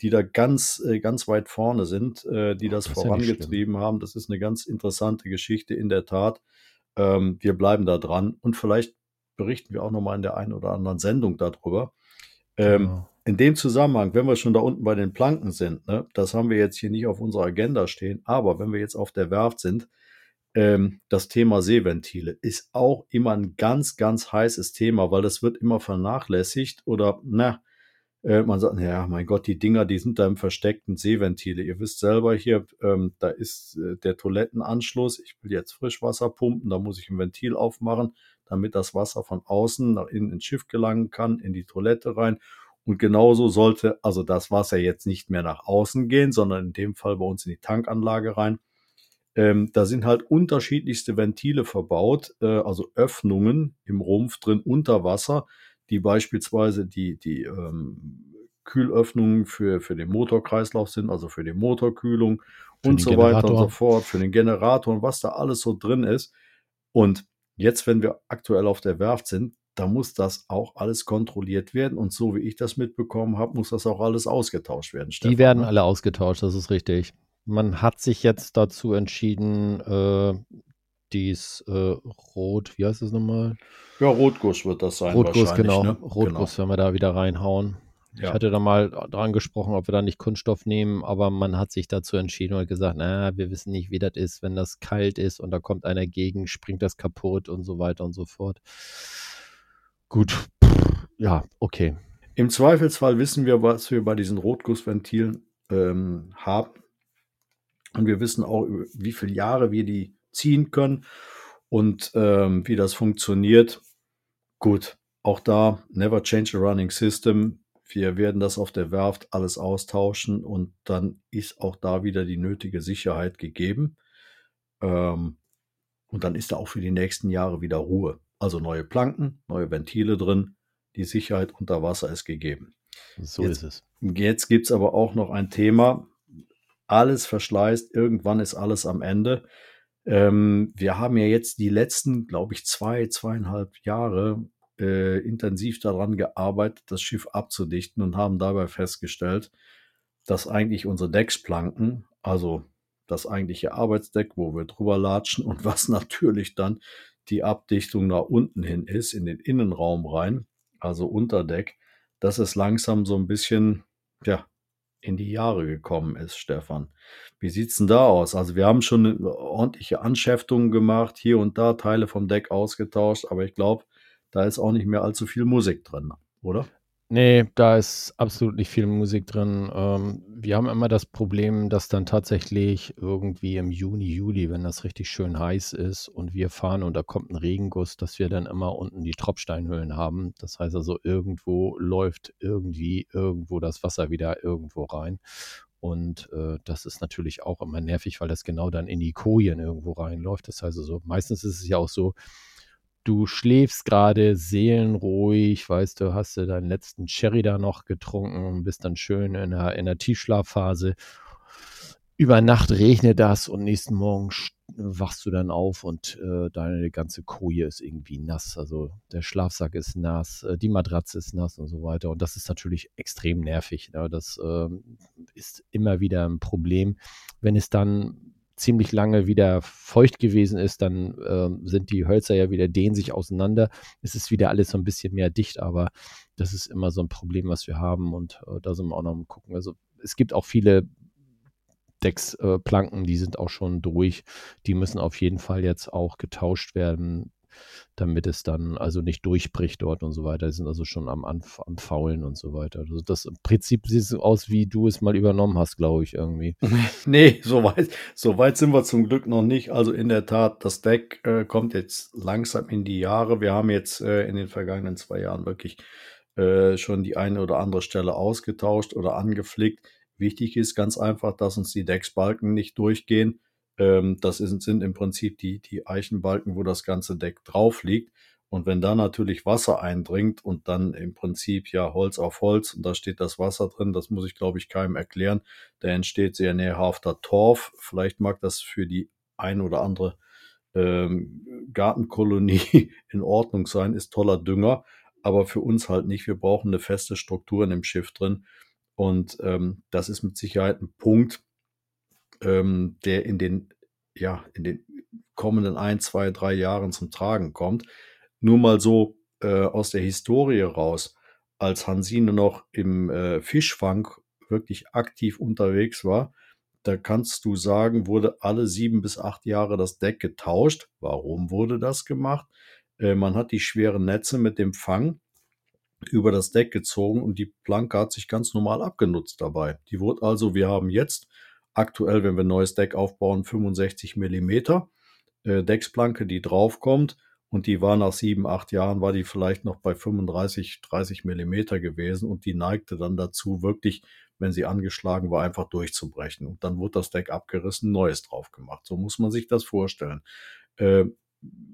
die da ganz, äh, ganz weit vorne sind, äh, die das, das vorangetrieben ja haben. Das ist eine ganz interessante Geschichte in der Tat. Ähm, wir bleiben da dran und vielleicht berichten wir auch nochmal in der einen oder anderen Sendung darüber. Ähm, genau. In dem Zusammenhang, wenn wir schon da unten bei den Planken sind, ne, das haben wir jetzt hier nicht auf unserer Agenda stehen, aber wenn wir jetzt auf der Werft sind, ähm, das Thema Seeventile ist auch immer ein ganz, ganz heißes Thema, weil das wird immer vernachlässigt oder, na, äh, man sagt, ja, mein Gott, die Dinger, die sind da im versteckten Seeventile. Ihr wisst selber hier, ähm, da ist äh, der Toilettenanschluss. Ich will jetzt Frischwasser pumpen, da muss ich ein Ventil aufmachen, damit das Wasser von außen nach innen ins Schiff gelangen kann, in die Toilette rein. Und genauso sollte also das Wasser jetzt nicht mehr nach außen gehen, sondern in dem Fall bei uns in die Tankanlage rein. Ähm, da sind halt unterschiedlichste Ventile verbaut, äh, also Öffnungen im Rumpf drin unter Wasser, die beispielsweise die, die ähm, Kühlöffnungen für, für den Motorkreislauf sind, also für die Motorkühlung für und so Generator. weiter und so fort, für den Generator und was da alles so drin ist. Und jetzt, wenn wir aktuell auf der Werft sind, da muss das auch alles kontrolliert werden. Und so wie ich das mitbekommen habe, muss das auch alles ausgetauscht werden. Stefan, die werden ne? alle ausgetauscht, das ist richtig. Man hat sich jetzt dazu entschieden, äh, dies äh, Rot, wie heißt es nochmal? Ja, Rotguss wird das sein. Rotguss, genau. Ne? Rotguss, genau. wenn wir da wieder reinhauen. Ja. Ich hatte da mal dran gesprochen, ob wir da nicht Kunststoff nehmen, aber man hat sich dazu entschieden und gesagt, na, wir wissen nicht, wie das ist, wenn das kalt ist und da kommt einer gegen, springt das kaputt und so weiter und so fort. Gut, ja, okay. Im Zweifelsfall wissen wir, was wir bei diesen Rotgussventilen ähm, haben. Und wir wissen auch, wie viele Jahre wir die ziehen können und ähm, wie das funktioniert. Gut, auch da, never change a running system. Wir werden das auf der Werft alles austauschen und dann ist auch da wieder die nötige Sicherheit gegeben. Ähm, und dann ist da auch für die nächsten Jahre wieder Ruhe. Also neue Planken, neue Ventile drin, die Sicherheit unter Wasser ist gegeben. So jetzt, ist es. Jetzt gibt es aber auch noch ein Thema. Alles verschleißt, irgendwann ist alles am Ende. Ähm, wir haben ja jetzt die letzten, glaube ich, zwei, zweieinhalb Jahre äh, intensiv daran gearbeitet, das Schiff abzudichten und haben dabei festgestellt, dass eigentlich unsere Decksplanken, also das eigentliche Arbeitsdeck, wo wir drüber latschen und was natürlich dann die Abdichtung nach unten hin ist, in den Innenraum rein, also Unterdeck, dass es langsam so ein bisschen, ja, in die Jahre gekommen ist, Stefan. Wie sieht's denn da aus? Also wir haben schon ordentliche Anschäftungen gemacht, hier und da Teile vom Deck ausgetauscht, aber ich glaube, da ist auch nicht mehr allzu viel Musik drin, oder? Nee, da ist absolut nicht viel Musik drin. Ähm, wir haben immer das Problem, dass dann tatsächlich irgendwie im Juni, Juli, wenn das richtig schön heiß ist und wir fahren und da kommt ein Regenguss, dass wir dann immer unten die Tropfsteinhöhlen haben. Das heißt also, irgendwo läuft irgendwie irgendwo das Wasser wieder irgendwo rein. Und äh, das ist natürlich auch immer nervig, weil das genau dann in die Kojen irgendwo reinläuft. Das heißt also, meistens ist es ja auch so, du schläfst gerade seelenruhig, weißt du, hast du deinen letzten Cherry da noch getrunken und bist dann schön in der, in der Tiefschlafphase. Über Nacht regnet das und nächsten Morgen wachst du dann auf und äh, deine ganze Koje ist irgendwie nass. Also der Schlafsack ist nass, äh, die Matratze ist nass und so weiter. Und das ist natürlich extrem nervig. Ne? Das äh, ist immer wieder ein Problem. Wenn es dann ziemlich lange wieder feucht gewesen ist, dann äh, sind die Hölzer ja wieder, dehnen sich auseinander. Es ist wieder alles so ein bisschen mehr dicht, aber das ist immer so ein Problem, was wir haben und äh, da sind wir auch noch am gucken. Also es gibt auch viele Decksplanken, äh, die sind auch schon durch. Die müssen auf jeden Fall jetzt auch getauscht werden damit es dann also nicht durchbricht dort und so weiter. Die sind also schon am, am Faulen und so weiter. Also das im Prinzip sieht so aus, wie du es mal übernommen hast, glaube ich, irgendwie. nee, so weit, so weit sind wir zum Glück noch nicht. Also in der Tat, das Deck äh, kommt jetzt langsam in die Jahre. Wir haben jetzt äh, in den vergangenen zwei Jahren wirklich äh, schon die eine oder andere Stelle ausgetauscht oder angeflickt. Wichtig ist ganz einfach, dass uns die Decksbalken nicht durchgehen. Ähm, das ist, sind im Prinzip die, die Eichenbalken, wo das ganze Deck drauf liegt. Und wenn da natürlich Wasser eindringt und dann im Prinzip ja Holz auf Holz und da steht das Wasser drin, das muss ich glaube ich keinem erklären, da entsteht sehr nährhafter Torf. Vielleicht mag das für die ein oder andere ähm, Gartenkolonie in Ordnung sein, ist toller Dünger, aber für uns halt nicht. Wir brauchen eine feste Struktur in dem Schiff drin und ähm, das ist mit Sicherheit ein Punkt, ähm, der in den, ja, in den kommenden ein, zwei, drei Jahren zum Tragen kommt. Nur mal so äh, aus der Historie raus, als Hansine noch im äh, Fischfang wirklich aktiv unterwegs war, da kannst du sagen, wurde alle sieben bis acht Jahre das Deck getauscht. Warum wurde das gemacht? Äh, man hat die schweren Netze mit dem Fang über das Deck gezogen und die Planke hat sich ganz normal abgenutzt dabei. Die wurde also, wir haben jetzt aktuell, wenn wir ein neues Deck aufbauen, 65 Millimeter äh, Decksplanke, die draufkommt. Und die war nach sieben, acht Jahren, war die vielleicht noch bei 35, 30 Millimeter gewesen und die neigte dann dazu, wirklich, wenn sie angeschlagen war, einfach durchzubrechen. Und dann wurde das Deck abgerissen, neues drauf gemacht. So muss man sich das vorstellen. Äh,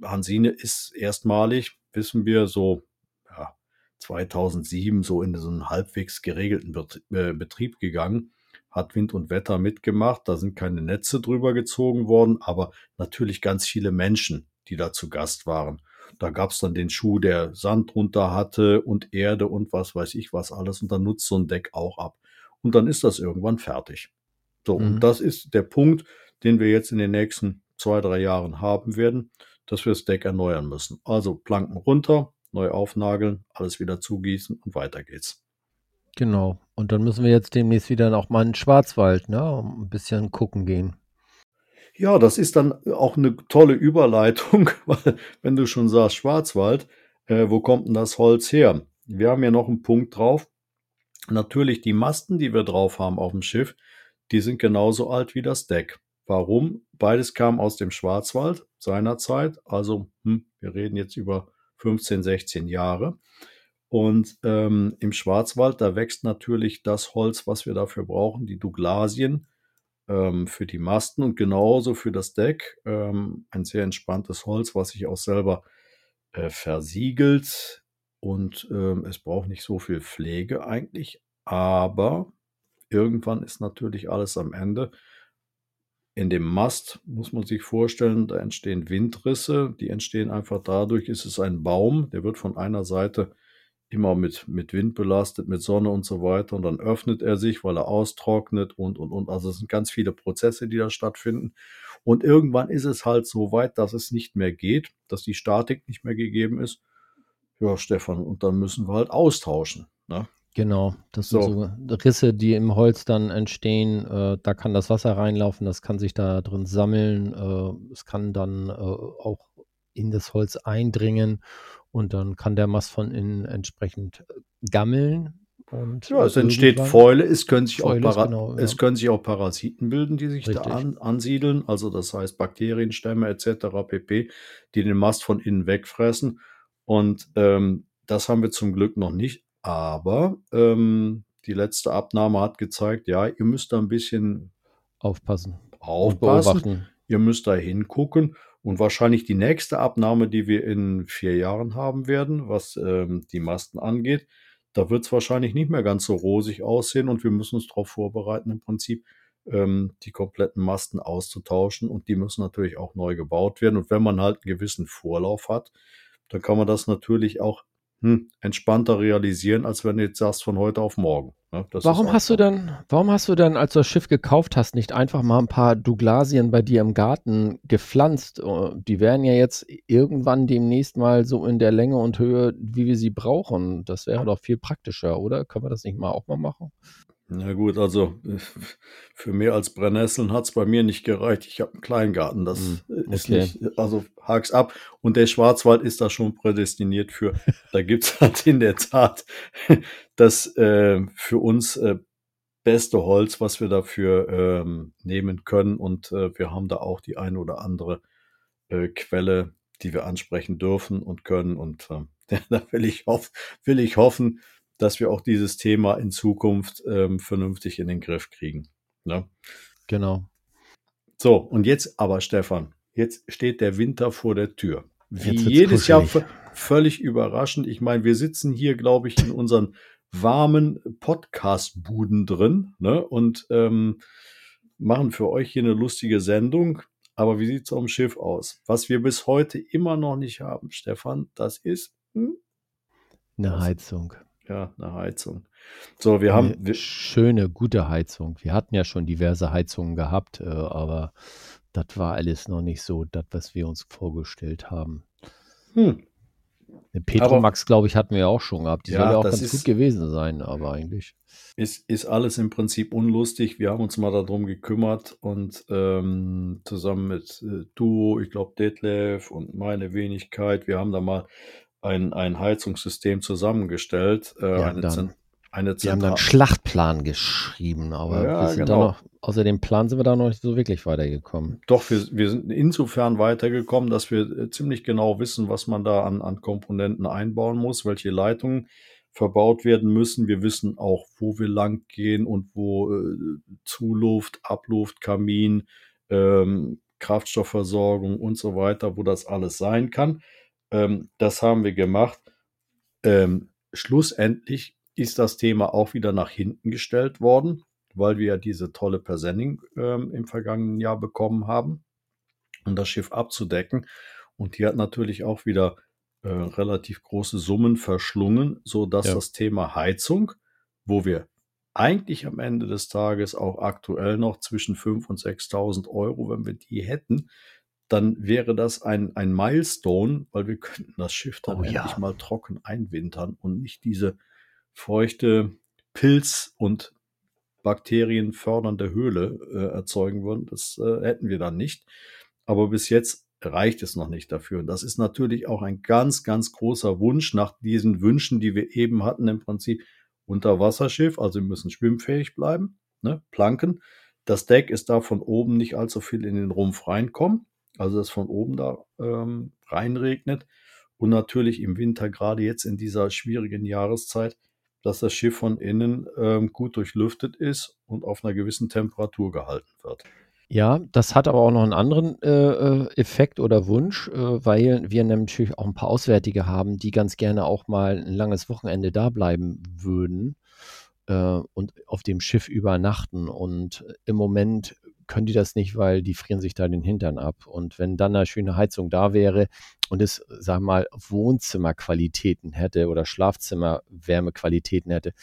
Hansine ist erstmalig, wissen wir, so ja, 2007 so in so einen halbwegs geregelten äh, Betrieb gegangen hat Wind und Wetter mitgemacht. Da sind keine Netze drüber gezogen worden, aber natürlich ganz viele Menschen, die da zu Gast waren. Da gab es dann den Schuh, der Sand drunter hatte und Erde und was weiß ich was alles. Und dann nutzt so ein Deck auch ab. Und dann ist das irgendwann fertig. So, mhm. und das ist der Punkt, den wir jetzt in den nächsten zwei, drei Jahren haben werden, dass wir das Deck erneuern müssen. Also Planken runter, neu aufnageln, alles wieder zugießen und weiter geht's. Genau. Und dann müssen wir jetzt demnächst wieder noch mal in den Schwarzwald, ne, ein bisschen gucken gehen. Ja, das ist dann auch eine tolle Überleitung, weil wenn du schon sagst Schwarzwald, äh, wo kommt denn das Holz her? Wir haben ja noch einen Punkt drauf. Natürlich die Masten, die wir drauf haben auf dem Schiff, die sind genauso alt wie das Deck. Warum? Beides kam aus dem Schwarzwald seinerzeit. Also, hm, wir reden jetzt über 15, 16 Jahre. Und ähm, im Schwarzwald, da wächst natürlich das Holz, was wir dafür brauchen, die Douglasien ähm, für die Masten und genauso für das Deck. Ähm, ein sehr entspanntes Holz, was sich auch selber äh, versiegelt. Und ähm, es braucht nicht so viel Pflege eigentlich. Aber irgendwann ist natürlich alles am Ende. In dem Mast muss man sich vorstellen, da entstehen Windrisse. Die entstehen einfach dadurch, ist es ein Baum, der wird von einer Seite immer mit, mit Wind belastet, mit Sonne und so weiter. Und dann öffnet er sich, weil er austrocknet und, und, und. Also es sind ganz viele Prozesse, die da stattfinden. Und irgendwann ist es halt so weit, dass es nicht mehr geht, dass die Statik nicht mehr gegeben ist. Ja, Stefan, und dann müssen wir halt austauschen. Ne? Genau, das sind so. so Risse, die im Holz dann entstehen. Äh, da kann das Wasser reinlaufen, das kann sich da drin sammeln. Äh, es kann dann äh, auch in das Holz eindringen Und dann kann der Mast von innen entsprechend äh, gammeln. Und Ja, es entsteht irgendwann- Fäule, es können sich, auch, Fäule ist Para genau, es ja. können sich auch Parasiten bilden, die sich da Richtig. an, ansiedeln, also das heißt Bakterienstämme etc. pp., die den Mast von innen wegfressen. Und ähm, das haben wir zum Glück noch nicht, aber ähm, die letzte Abnahme hat gezeigt, ja, ihr müsst da ein bisschen Aufpassen. Aufpassen. beobachten. Ihr müsst da hingucken und wahrscheinlich die nächste Abnahme, die wir in vier Jahren haben werden, was ähm, die Masten angeht, da wird es wahrscheinlich nicht mehr ganz so rosig aussehen und wir müssen uns darauf vorbereiten, im Prinzip ähm, die kompletten Masten auszutauschen und die müssen natürlich auch neu gebaut werden. Und wenn man halt einen gewissen Vorlauf hat, dann kann man das natürlich auch hm, entspannter realisieren, als wenn du jetzt sagst von heute auf morgen. ne? Das ist Warum hast du dann, warum hast du dann, als du das Schiff gekauft hast, nicht einfach mal ein paar Douglasien bei dir im Garten gepflanzt? Äh, Die wären ja jetzt irgendwann demnächst mal so in der Länge und Höhe, wie wir sie brauchen. Das wäre doch viel praktischer, oder? Können wir das nicht mal auch mal machen? Na gut, also äh, für mehr als Brennnesseln hat es bei mir nicht gereicht. Ich habe einen Kleingarten, das Hm, äh, ist okay. nicht, also hak's ab. Und der Schwarzwald ist da schon prädestiniert für. Da gibt's halt in der Tat das äh, für uns äh, beste Holz, was wir dafür ähm, nehmen können. Und äh, wir haben da auch die ein oder andere äh, Quelle, die wir ansprechen dürfen und können. Und äh, da will ich, hoff, will ich hoffen, dass wir auch dieses Thema in Zukunft ähm, vernünftig in den Griff kriegen. Ne? Genau. So, und jetzt aber, Stefan, jetzt steht der Winter vor der Tür. Wie jedes Jahr kuschelig. v- völlig überraschend. Ich meine, wir sitzen hier, glaube ich, in unseren warmen Podcast-Buden drin ne? und ähm, machen für euch hier eine lustige Sendung. Aber wie sieht's auf dem Schiff aus? Was wir bis heute immer noch nicht haben, Stefan, das ist hm, Eine? Heizung. Ja eine Heizung. So, wir haben, Eine wir, schöne, gute Heizung. Wir hatten ja schon diverse Heizungen gehabt, äh, aber das war alles noch nicht so das, was wir uns vorgestellt haben. hm, Eine Petromax, glaube ich, hatten wir auch schon gehabt. Die Ja, soll ja auch ganz ist- gut gewesen sein, aber eigentlich. ist, ist alles im Prinzip unlustig. Wir haben uns mal darum gekümmert und ähm, zusammen mit äh, Duo, ich glaube Detlef und meine Wenigkeit, wir haben da mal ein, ein Heizungssystem zusammengestellt. Äh, Ja, eine, dann- eine Wir haben dann Schlachtplan geschrieben, aber Ja, wir sind genau. da noch, außer dem Plan sind wir da noch nicht so wirklich weitergekommen. Doch, wir, wir sind insofern weitergekommen, dass wir äh, ziemlich genau wissen, was man da an, an Komponenten einbauen muss, welche Leitungen verbaut werden müssen. Wir wissen auch, wo wir lang gehen und wo äh, Zuluft, Abluft, Kamin, ähm, Kraftstoffversorgung und so weiter, wo das alles sein kann. Ähm, das haben wir gemacht. Ähm, schlussendlich ist das Thema auch wieder nach hinten gestellt worden, weil wir ja diese tolle Persenning ähm, im vergangenen Jahr bekommen haben, um das Schiff abzudecken. Und die hat natürlich auch wieder äh, relativ große Summen verschlungen, so dass Ja. das Thema Heizung, wo wir eigentlich am Ende des Tages auch aktuell noch zwischen 5.000 und 6.000 Euro, wenn wir die hätten, dann wäre das ein, ein Milestone, weil wir könnten das Schiff dann Oh ja. endlich mal trocken einwintern und nicht diese feuchte Pilz- und bakterienfördernde Höhle äh, erzeugen würden. Das äh, hätten wir dann nicht. Aber bis jetzt reicht es noch nicht dafür. Und das ist natürlich auch ein ganz, ganz großer Wunsch nach diesen Wünschen, die wir eben hatten, im Prinzip Unterwasserschiff, also wir müssen schwimmfähig bleiben, ne? Planken. Das Deck ist da von oben nicht allzu viel in den Rumpf reinkommen, also dass von oben da ähm, reinregnet. Und natürlich im Winter, gerade jetzt in dieser schwierigen Jahreszeit, dass das Schiff von innen ähm, gut durchlüftet ist und auf einer gewissen Temperatur gehalten wird. Ja, das hat aber auch noch einen anderen äh, äh, Effekt oder Wunsch, äh, weil wir natürlich auch ein paar Auswärtige haben, die ganz gerne auch mal ein langes Wochenende da bleiben würden äh, und auf dem Schiff übernachten. Und im Moment können die das nicht, weil die frieren sich da den Hintern ab. Und wenn dann eine schöne Heizung da wäre und es, sag mal, Wohnzimmerqualitäten hätte oder Schlafzimmerwärmequalitäten hätte,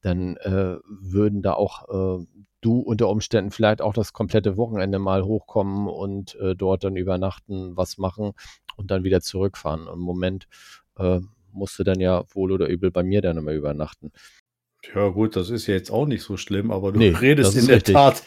dann äh, würden da auch äh, du unter Umständen vielleicht auch das komplette Wochenende mal hochkommen und äh, dort dann übernachten, was machen und dann wieder zurückfahren. Im Moment äh, musst du dann ja wohl oder übel bei mir dann immer übernachten. Ja, gut, das ist ja jetzt auch nicht so schlimm, aber du Nee, redest in der richtig. Tat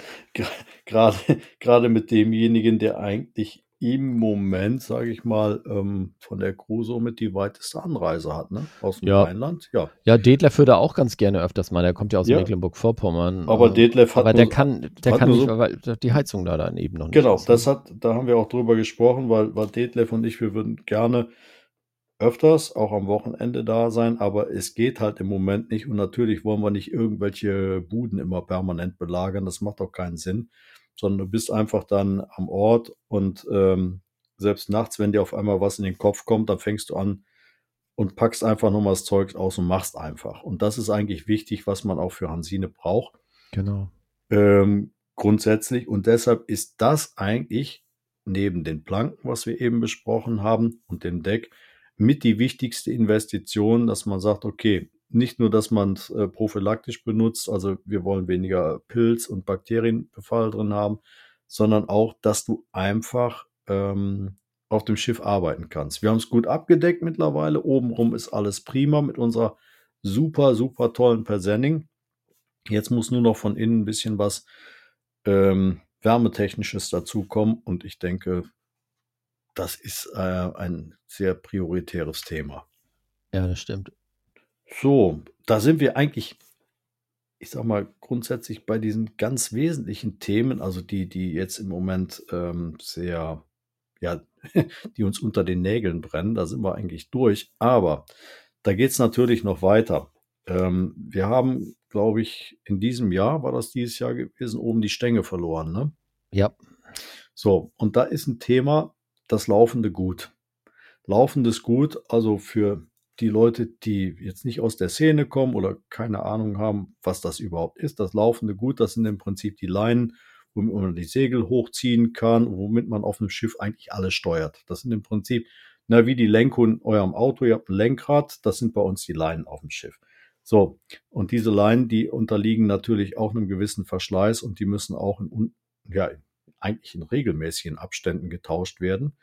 gerade gerade mit demjenigen, der eigentlich im Moment, sage ich mal, ähm, von der Crew somit die weiteste Anreise hat, ne? Aus dem Ja. Rheinland. Ja. Ja, Detlef würde auch ganz gerne öfters mal. Der kommt ja aus Ja. Mecklenburg-Vorpommern. Aber äh, Detlef hat aber der kann, der kann nicht, so- weil die Heizung da dann eben noch nicht Genau, ist. ne? das hat, da haben wir auch drüber gesprochen, weil, weil Detlef und ich, wir würden gerne öfters, auch am Wochenende da sein, aber es geht halt im Moment nicht und natürlich wollen wir nicht irgendwelche Buden immer permanent belagern, das macht auch keinen Sinn, sondern du bist einfach dann am Ort und ähm, selbst nachts, wenn dir auf einmal was in den Kopf kommt, dann fängst du an und packst einfach nochmal das Zeug aus und machst einfach. Und das ist eigentlich wichtig, was man auch für Hansine braucht Genau. ähm, grundsätzlich. Und deshalb ist das eigentlich neben den Planken, was wir eben besprochen haben, und dem Deck mit die wichtigste Investition, dass man sagt, okay, nicht nur, dass man es äh, prophylaktisch benutzt, also wir wollen weniger Pilz- und Bakterienbefall drin haben, sondern auch, dass du einfach ähm, auf dem Schiff arbeiten kannst. Wir haben es gut abgedeckt mittlerweile. Obenrum ist alles prima mit unserer super, super tollen Persenning. Jetzt muss nur noch von innen ein bisschen was ähm, Wärmetechnisches dazukommen und ich denke, das ist äh, ein sehr prioritäres Thema. Ja, das stimmt. So, da sind wir eigentlich, ich sag mal, grundsätzlich bei diesen ganz wesentlichen Themen, also die, die jetzt im Moment ähm, sehr, ja, die uns unter den Nägeln brennen, da sind wir eigentlich durch. Aber da geht es natürlich noch weiter. Ähm, wir haben, glaube ich, in diesem Jahr, war das dieses Jahr gewesen, oben die Stänge verloren, ne? Ja, So, und da ist ein Thema, das laufende Gut. Laufendes Gut, also für die Leute, die jetzt nicht aus der Szene kommen oder keine Ahnung haben, was das überhaupt ist. Das laufende Gut, das sind im Prinzip die Leinen, womit man die Segel hochziehen kann, womit man auf einem Schiff eigentlich alles steuert. Das sind im Prinzip, na, wie die Lenkung in eurem Auto, ihr habt ein Lenkrad, das sind bei uns die Leinen auf dem Schiff. So, und diese Leinen, die unterliegen natürlich auch einem gewissen Verschleiß und die müssen auch in, ja, eigentlich in regelmäßigen Abständen getauscht werden.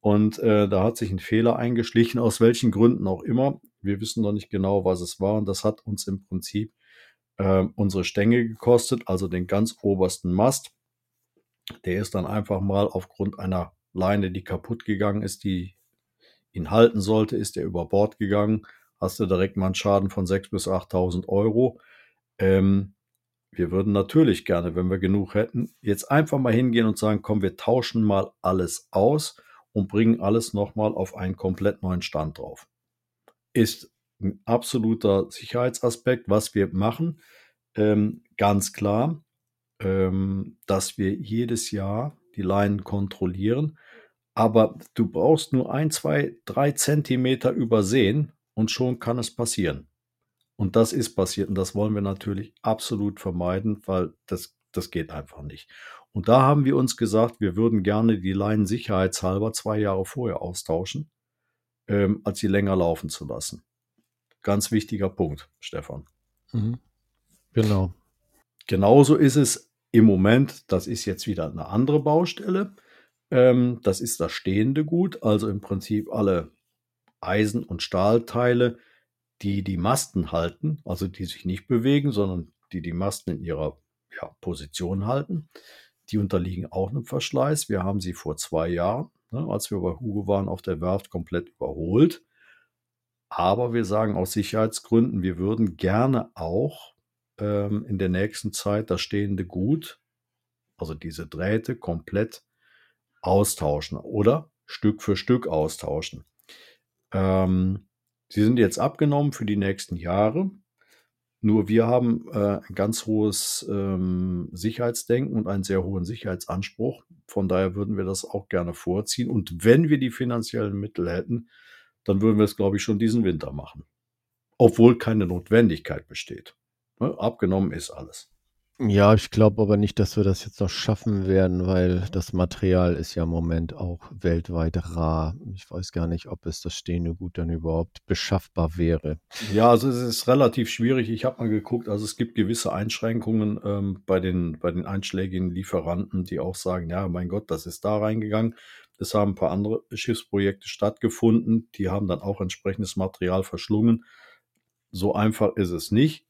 Und äh, da hat sich ein Fehler eingeschlichen, aus welchen Gründen auch immer. Wir wissen noch nicht genau, was es war. Und das hat uns im Prinzip äh, unsere Stänge gekostet, also den ganz obersten Mast. Der ist dann einfach mal aufgrund einer Leine, die kaputt gegangen ist, die ihn halten sollte, ist der über Bord gegangen. Hast du direkt mal einen Schaden von 6.000 bis 8.000 Euro. Ähm, wir würden natürlich gerne, wenn wir genug hätten, jetzt einfach mal hingehen und sagen, komm, wir tauschen mal alles aus und bringen alles nochmal auf einen komplett neuen Stand drauf. Ist ein absoluter Sicherheitsaspekt, was wir machen. Ähm, ganz klar, ähm, dass wir jedes Jahr die Leinen kontrollieren. Aber du brauchst nur ein, zwei, drei Zentimeter übersehen und schon kann es passieren. Und das ist passiert und das wollen wir natürlich absolut vermeiden, weil das, das geht einfach nicht. Und da haben wir uns gesagt, wir würden gerne die Leinen sicherheitshalber zwei Jahre vorher austauschen, ähm, als sie länger laufen zu lassen. Ganz wichtiger Punkt, Stefan. mhm. genau. Genauso ist es im Moment, das ist jetzt wieder eine andere Baustelle. Ähm, das ist das stehende Gut, also im Prinzip alle Eisen- und Stahlteile, die die Masten halten, also die sich nicht bewegen, sondern die die Masten in ihrer ja, Position halten. Die unterliegen auch einem Verschleiß. Wir haben sie vor zwei Jahren, ne, als wir bei Hugo waren, auf der Werft komplett überholt. Aber wir sagen aus Sicherheitsgründen, wir würden gerne auch ähm, in der nächsten Zeit das stehende Gut, also diese Drähte, komplett austauschen oder Stück für Stück austauschen. Ähm, sie sind jetzt abgenommen für die nächsten Jahre. Nur wir haben äh, ein ganz hohes ähm, Sicherheitsdenken und einen sehr hohen Sicherheitsanspruch. Von daher würden wir das auch gerne vorziehen. Und wenn wir die finanziellen Mittel hätten, dann würden wir es, glaube ich, schon diesen Winter machen. Obwohl keine Notwendigkeit besteht. Ne? Abgenommen ist alles. Ja, ich glaube aber nicht, dass wir das jetzt noch schaffen werden, weil das Material ist ja im Moment auch weltweit rar. Ich weiß gar nicht, ob es das stehende Gut dann überhaupt beschaffbar wäre. Ja, also es ist relativ schwierig. Ich habe mal geguckt, also es gibt gewisse Einschränkungen ähm, bei, den, bei den einschlägigen Lieferanten, die auch sagen, ja, mein Gott, das ist da reingegangen. Es haben ein paar andere Schiffsprojekte stattgefunden, die haben dann auch entsprechendes Material verschlungen. So einfach ist es nicht.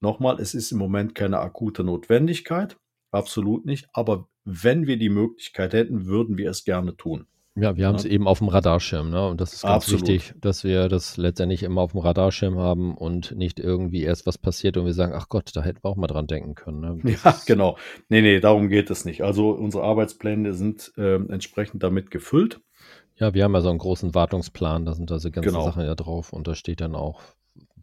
Nochmal, es ist im Moment keine akute Notwendigkeit. absolut nicht. Aber wenn wir die Möglichkeit hätten, würden wir es gerne tun. Ja, wir haben es Ja. eben auf dem Radarschirm, ne? Und das ist ganz Absolut. wichtig, dass wir das letztendlich immer auf dem Radarschirm haben und nicht irgendwie erst was passiert und wir sagen, ach Gott, da hätten wir auch mal dran denken können. Ne? Ja, genau. Nee, nee, darum geht es nicht. Also unsere Arbeitspläne sind ähm, entsprechend damit gefüllt. Ja, wir haben ja so einen großen Wartungsplan, da sind also ganze Genau. Sachen ja drauf und da steht dann auch,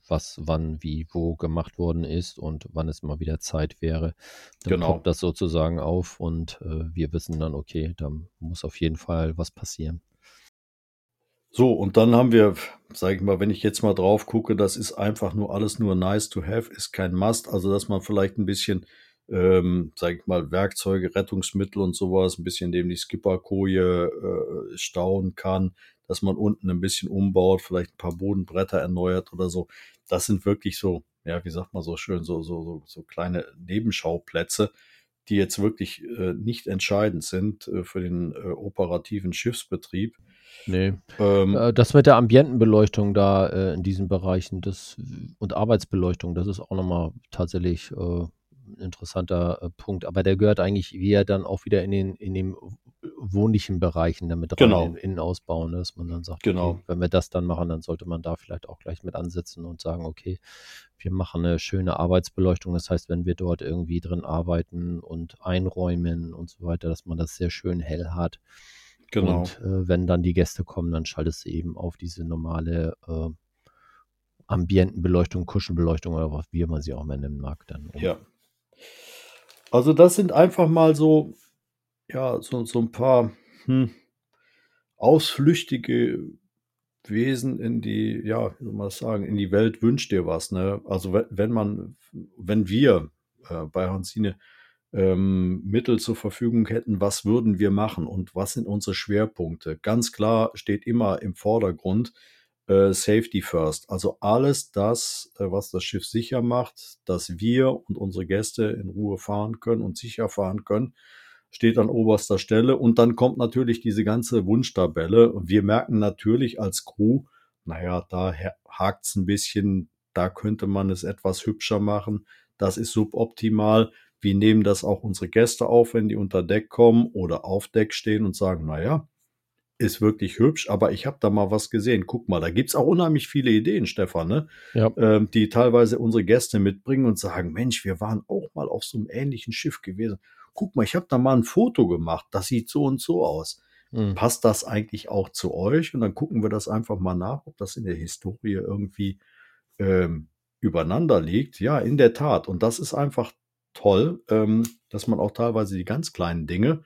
was, wann, wie, wo gemacht worden ist und wann es mal wieder Zeit wäre. Dann Genau. poppt das sozusagen auf und äh, wir wissen dann, okay, da muss auf jeden Fall was passieren. So, und dann haben wir, sage ich mal, wenn ich jetzt mal drauf gucke, das ist einfach nur alles nur nice to have, ist kein Must. Also, dass man vielleicht ein bisschen, ähm, sage ich mal, Werkzeuge, Rettungsmittel und sowas, ein bisschen dem die Skipperkoje äh, stauen kann, dass man unten ein bisschen umbaut, vielleicht ein paar Bodenbretter erneuert oder so. Das sind wirklich so, ja, wie sagt man so schön, so, so, so, so kleine Nebenschauplätze, die jetzt wirklich äh, nicht entscheidend sind äh, für den äh, operativen Schiffsbetrieb. Nee. Ähm, Äh, Das mit der Ambientenbeleuchtung da äh, in diesen Bereichen das, und Arbeitsbeleuchtung, das ist auch nochmal tatsächlich ein interessanter äh, Punkt. Aber der gehört eigentlich eher dann auch wieder in den, in den wohnlichen Bereichen damit rein, Genau. in Innenausbau, ne? dass man dann sagt, Genau. okay, wenn wir das dann machen, dann sollte man da vielleicht auch gleich mit ansetzen und sagen, okay, wir machen eine schöne Arbeitsbeleuchtung. Das heißt, wenn wir dort irgendwie drin arbeiten und einräumen und so weiter, dass man das sehr schön hell hat. Genau. Und äh, wenn dann die Gäste kommen, dann schaltest du eben auf diese normale äh, Ambientenbeleuchtung, Kuschelbeleuchtung oder was, wie man sie auch mal nennen mag, dann um. Ja. Also das sind einfach mal so, ja, so, so ein paar hm, ausflüchtige Wesen in die, ja, wie soll man das sagen, in die Welt wünscht dir was, ne? Also wenn, man, wenn wir äh, bei Hansine ähm, Mittel zur Verfügung hätten, was würden wir machen und was sind unsere Schwerpunkte? Ganz klar steht immer im Vordergrund äh, Safety First. Also alles das, äh, was das Schiff sicher macht, dass wir und unsere Gäste in Ruhe fahren können und sicher fahren können, steht an oberster Stelle. Und dann kommt natürlich diese ganze Wunschtabelle. Und wir merken natürlich als Crew, naja, da hakt es ein bisschen, da könnte man es etwas hübscher machen. Das ist suboptimal. Wir nehmen das auch unsere Gäste auf, wenn die unter Deck kommen oder auf Deck stehen und sagen, naja, ist wirklich hübsch, aber ich habe da mal was gesehen. Guck mal, da gibt's auch unheimlich viele Ideen, Stefan, ne? Ja. ähm, die teilweise unsere Gäste mitbringen und sagen, Mensch, wir waren auch mal auf so einem ähnlichen Schiff gewesen. Guck mal, ich habe da mal ein Foto gemacht, das sieht so und so aus. Mhm. Passt das eigentlich auch zu euch? Und dann gucken wir das einfach mal nach, ob das in der Historie irgendwie ähm, übereinander liegt. Ja, in der Tat. Und das ist einfach toll, ähm, dass man auch teilweise die ganz kleinen Dinge,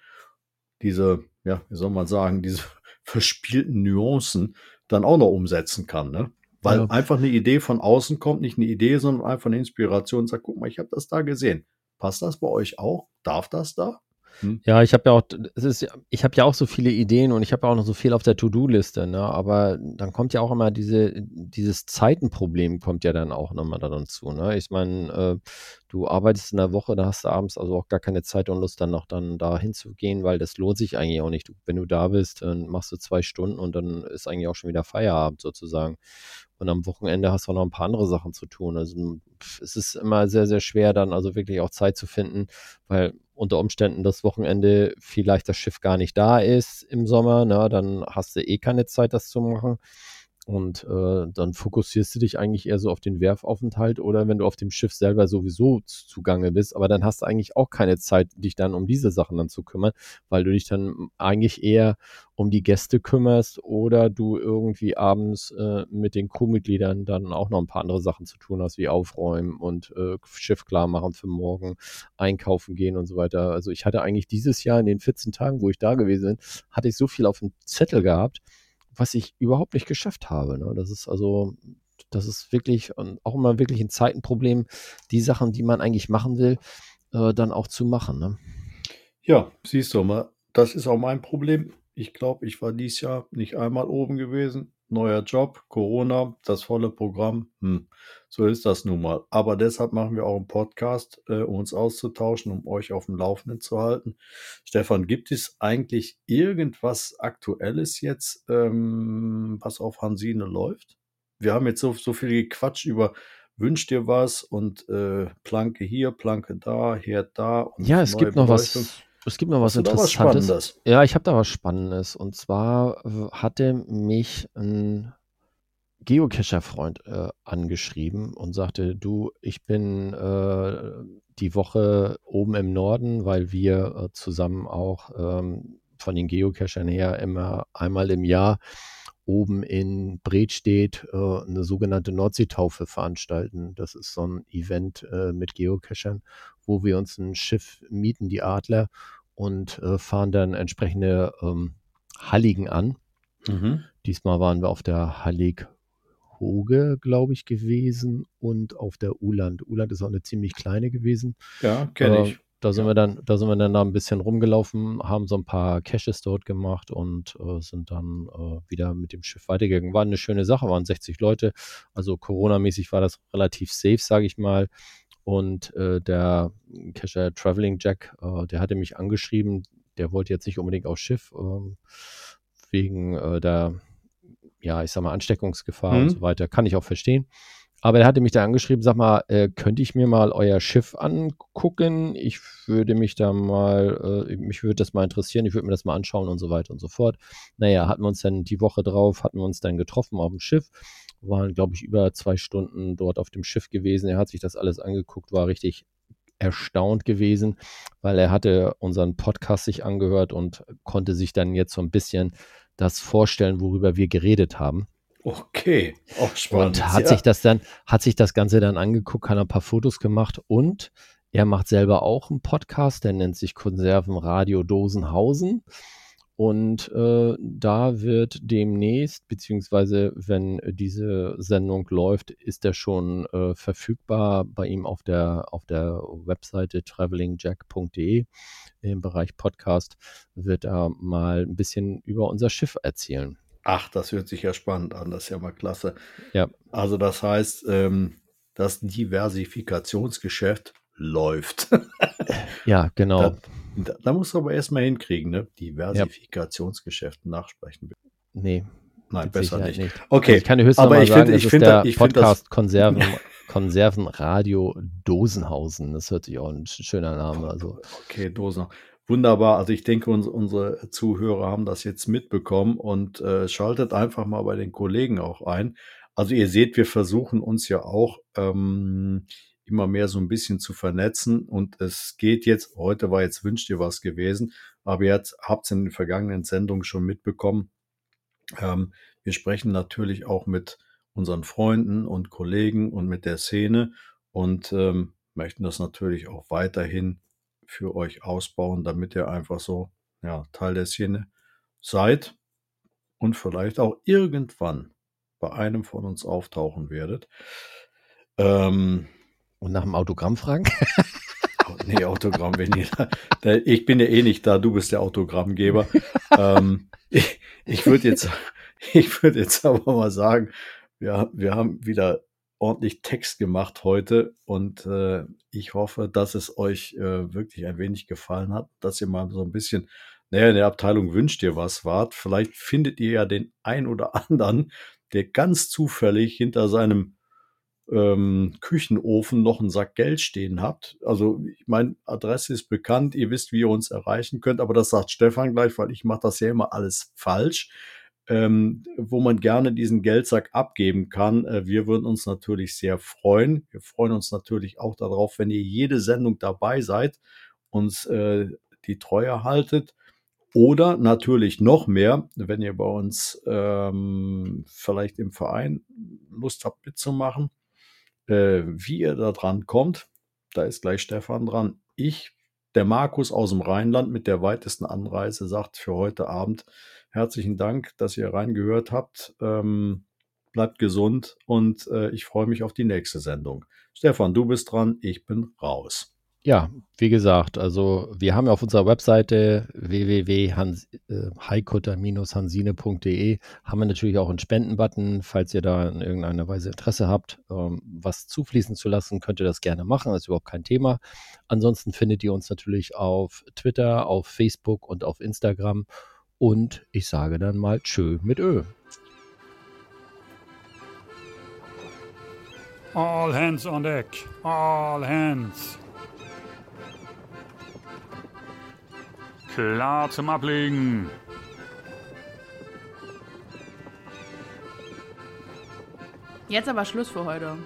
diese, ja, wie soll man sagen, diese verspielten Nuancen dann auch noch umsetzen kann, ne? Weil Ja. einfach eine Idee von außen kommt, nicht eine Idee, sondern einfach eine Inspiration und sagt, guck mal, ich habe das da gesehen. Passt das bei euch auch? Darf das da? Hm? Ja, ich habe ja auch, es ist, ich habe ja auch so viele Ideen und ich habe ja auch noch so viel auf der To-Do-Liste, ne? Aber dann kommt ja auch immer diese, dieses Zeitenproblem kommt ja dann auch nochmal dazu, ne? Ich meine, äh, du arbeitest in der Woche, da hast du abends also auch gar keine Zeit und Lust, dann noch dann da hinzugehen, weil das lohnt sich eigentlich auch nicht. Du, wenn du da bist, dann machst du zwei Stunden und dann ist eigentlich auch schon wieder Feierabend sozusagen. Und am Wochenende hast du auch noch ein paar andere Sachen zu tun. Also es ist immer sehr, sehr schwer, dann also wirklich auch Zeit zu finden, weil unter Umständen das Wochenende vielleicht das Schiff gar nicht da ist im Sommer, na, dann hast du eh keine Zeit, das zu machen. Und äh, dann fokussierst du dich eigentlich eher so auf den Werfaufenthalt oder wenn du auf dem Schiff selber sowieso zu- zugange bist, aber dann hast du eigentlich auch keine Zeit, dich dann um diese Sachen dann zu kümmern, weil du dich dann eigentlich eher um die Gäste kümmerst oder du irgendwie abends äh, mit den Crewmitgliedern dann auch noch ein paar andere Sachen zu tun hast, wie aufräumen und äh, Schiff klar machen für morgen, einkaufen gehen und so weiter. Also ich hatte eigentlich dieses Jahr in den 14 Tagen, wo ich da gewesen bin, hatte ich so viel auf dem Zettel gehabt, was ich überhaupt nicht geschafft habe. Ne? Das ist also, das ist wirklich und auch immer wirklich ein Zeitenproblem, die Sachen, die man eigentlich machen will, äh, dann auch zu machen. Ne? Ja, siehst du mal, das ist auch mein Problem. Ich glaube, ich war dieses Jahr nicht einmal oben gewesen. Neuer Job, Corona, das volle Programm. Hm, so ist das nun mal. Aber deshalb machen wir auch einen Podcast, äh, um uns auszutauschen, um euch auf dem Laufenden zu halten. Stefan, gibt es eigentlich irgendwas Aktuelles jetzt, ähm, was auf Hansine läuft? Wir haben jetzt so, so viel gequatscht über wünsch dir was und äh, Planke hier, Planke da, Herd da. Und Ja, es neue gibt noch was. Es gibt noch was was Interessantes. Spannendes? Ja, ich habe da was Spannendes. Und zwar äh, hatte mich ein Geocacher-Freund äh, angeschrieben und sagte, du, ich bin äh, die Woche oben im Norden, weil wir äh, zusammen auch ähm, von den Geocachern her immer einmal im Jahr oben in Bredstedt äh, eine sogenannte Nordseetaufe veranstalten. Das ist so ein Event äh, mit Geocachern, wo wir uns ein Schiff mieten, die Adler, und äh, fahren dann entsprechende ähm, Halligen an. Mhm. Diesmal waren wir auf der Hallig Hoge, glaube ich, gewesen und auf der Uland. Uland ist auch eine ziemlich kleine gewesen. Ja, kenne Äh, ich. Da sind Ja. wir dann, da sind wir dann da ein bisschen rumgelaufen, haben so ein paar Caches dort gemacht und äh, sind dann äh, wieder mit dem Schiff weitergegangen. War eine schöne Sache, waren 60 Leute. Also Corona-mäßig war das relativ safe, sage ich mal. Und äh, der Cacher Traveling Jack, äh, der hatte mich angeschrieben, der wollte jetzt nicht unbedingt aufs Schiff, ähm, wegen äh, der, ja, ich sag mal, Ansteckungsgefahr Mhm. und so weiter. Kann ich auch verstehen. Aber er hatte mich da angeschrieben, sag mal, äh, könnte ich mir mal euer Schiff angucken? Ich würde mich da mal, äh, mich würde das mal interessieren, ich würde mir das mal anschauen und so weiter und so fort. Naja, hatten wir uns dann die Woche drauf, hatten wir uns dann getroffen auf dem Schiff, waren, glaube ich, über zwei Stunden dort auf dem Schiff gewesen. Er hat sich das alles angeguckt, war richtig erstaunt gewesen, weil er hatte unseren Podcast sich angehört und konnte sich dann jetzt so ein bisschen das vorstellen, worüber wir geredet haben. Okay, auch spannend. Und hat ja. sich das dann, hat sich das Ganze dann angeguckt, hat ein paar Fotos gemacht und er macht selber auch einen Podcast, der nennt sich Konservenradio Dosenhausen. Und äh, da wird demnächst, beziehungsweise wenn diese Sendung läuft, ist er schon äh, verfügbar bei ihm auf der, auf der Webseite travelingjack.de im Bereich Podcast, wird er mal ein bisschen über unser Schiff erzählen. Ach, das hört sich ja spannend an. Das ist ja mal klasse. Ja. Also das heißt, ähm, das Diversifikationsgeschäft läuft. Ja, genau. Da, da, da musst du aber erstmal hinkriegen, ne? Diversifikationsgeschäft nachsprechen. Nee, Nein, besser nicht. Also Okay, ich kann dir höchstens aber ich sagen, finde- das ich ist finde der ich Podcast Konserven, Konservenradio Dosenhausen. Das hört sich auch ein sch- schöner Name. Also Okay, Dosen. Wunderbar. Also ich denke, uns, unsere Zuhörer haben das jetzt mitbekommen und äh, schaltet einfach mal bei den Kollegen auch ein. Also ihr seht, wir versuchen uns ja auch ähm, immer mehr so ein bisschen zu vernetzen und es geht jetzt, heute war jetzt Wünscht dir was gewesen, aber jetzt habt es in den vergangenen Sendungen schon mitbekommen. Ähm, wir sprechen natürlich auch mit unseren Freunden und Kollegen und mit der Szene und ähm, möchten das natürlich auch weiterhin für euch ausbauen, damit ihr einfach so ja, Teil der Szene seid und vielleicht auch irgendwann bei einem von uns auftauchen werdet. Ähm, und nach dem Autogramm fragen? nee, Autogramm, wenn da, ich bin ja eh nicht da, du bist der Autogrammgeber. ähm, ich ich würde jetzt, ich würde jetzt aber mal sagen, wir, wir haben wieder ordentlich Text gemacht heute und äh, ich hoffe, dass es euch äh, wirklich ein wenig gefallen hat, dass ihr mal so ein bisschen, naja, in der Abteilung wünscht ihr was wart. Vielleicht findet ihr ja den ein oder anderen, der ganz zufällig hinter seinem ähm, Küchenofen noch einen Sack Geld stehen habt. Also ich meine, Adresse ist bekannt, ihr wisst, wie ihr uns erreichen könnt, aber das sagt Stefan gleich, weil ich mache das ja immer alles falsch. Ähm, wo man gerne diesen Geldsack abgeben kann. Äh, wir würden uns natürlich sehr freuen. Wir freuen uns natürlich auch darauf, wenn ihr jede Sendung dabei seid, uns äh, die Treue haltet. Oder natürlich noch mehr, wenn ihr bei uns ähm, vielleicht im Verein Lust habt mitzumachen, äh, wie ihr da dran kommt. Da ist gleich Stefan dran. Ich, der Markus aus dem Rheinland mit der weitesten Anreise, sagt für heute Abend herzlichen Dank, dass ihr reingehört habt. Ähm, bleibt gesund und äh, ich freue mich auf die nächste Sendung. Stefan, du bist dran, ich bin raus. Ja, wie gesagt, also wir haben ja auf unserer Webseite www.heikutter-hansine.de haben wir natürlich auch einen Spendenbutton. Falls ihr da in irgendeiner Weise Interesse habt, ähm, was zufließen zu lassen, könnt ihr das gerne machen. Das ist überhaupt kein Thema. Ansonsten findet ihr uns natürlich auf Twitter, auf Facebook und auf Instagram. Und ich sage dann mal Tschö mit Ö. All hands on deck. All hands. Klar zum Ablegen. Jetzt aber Schluss für heute.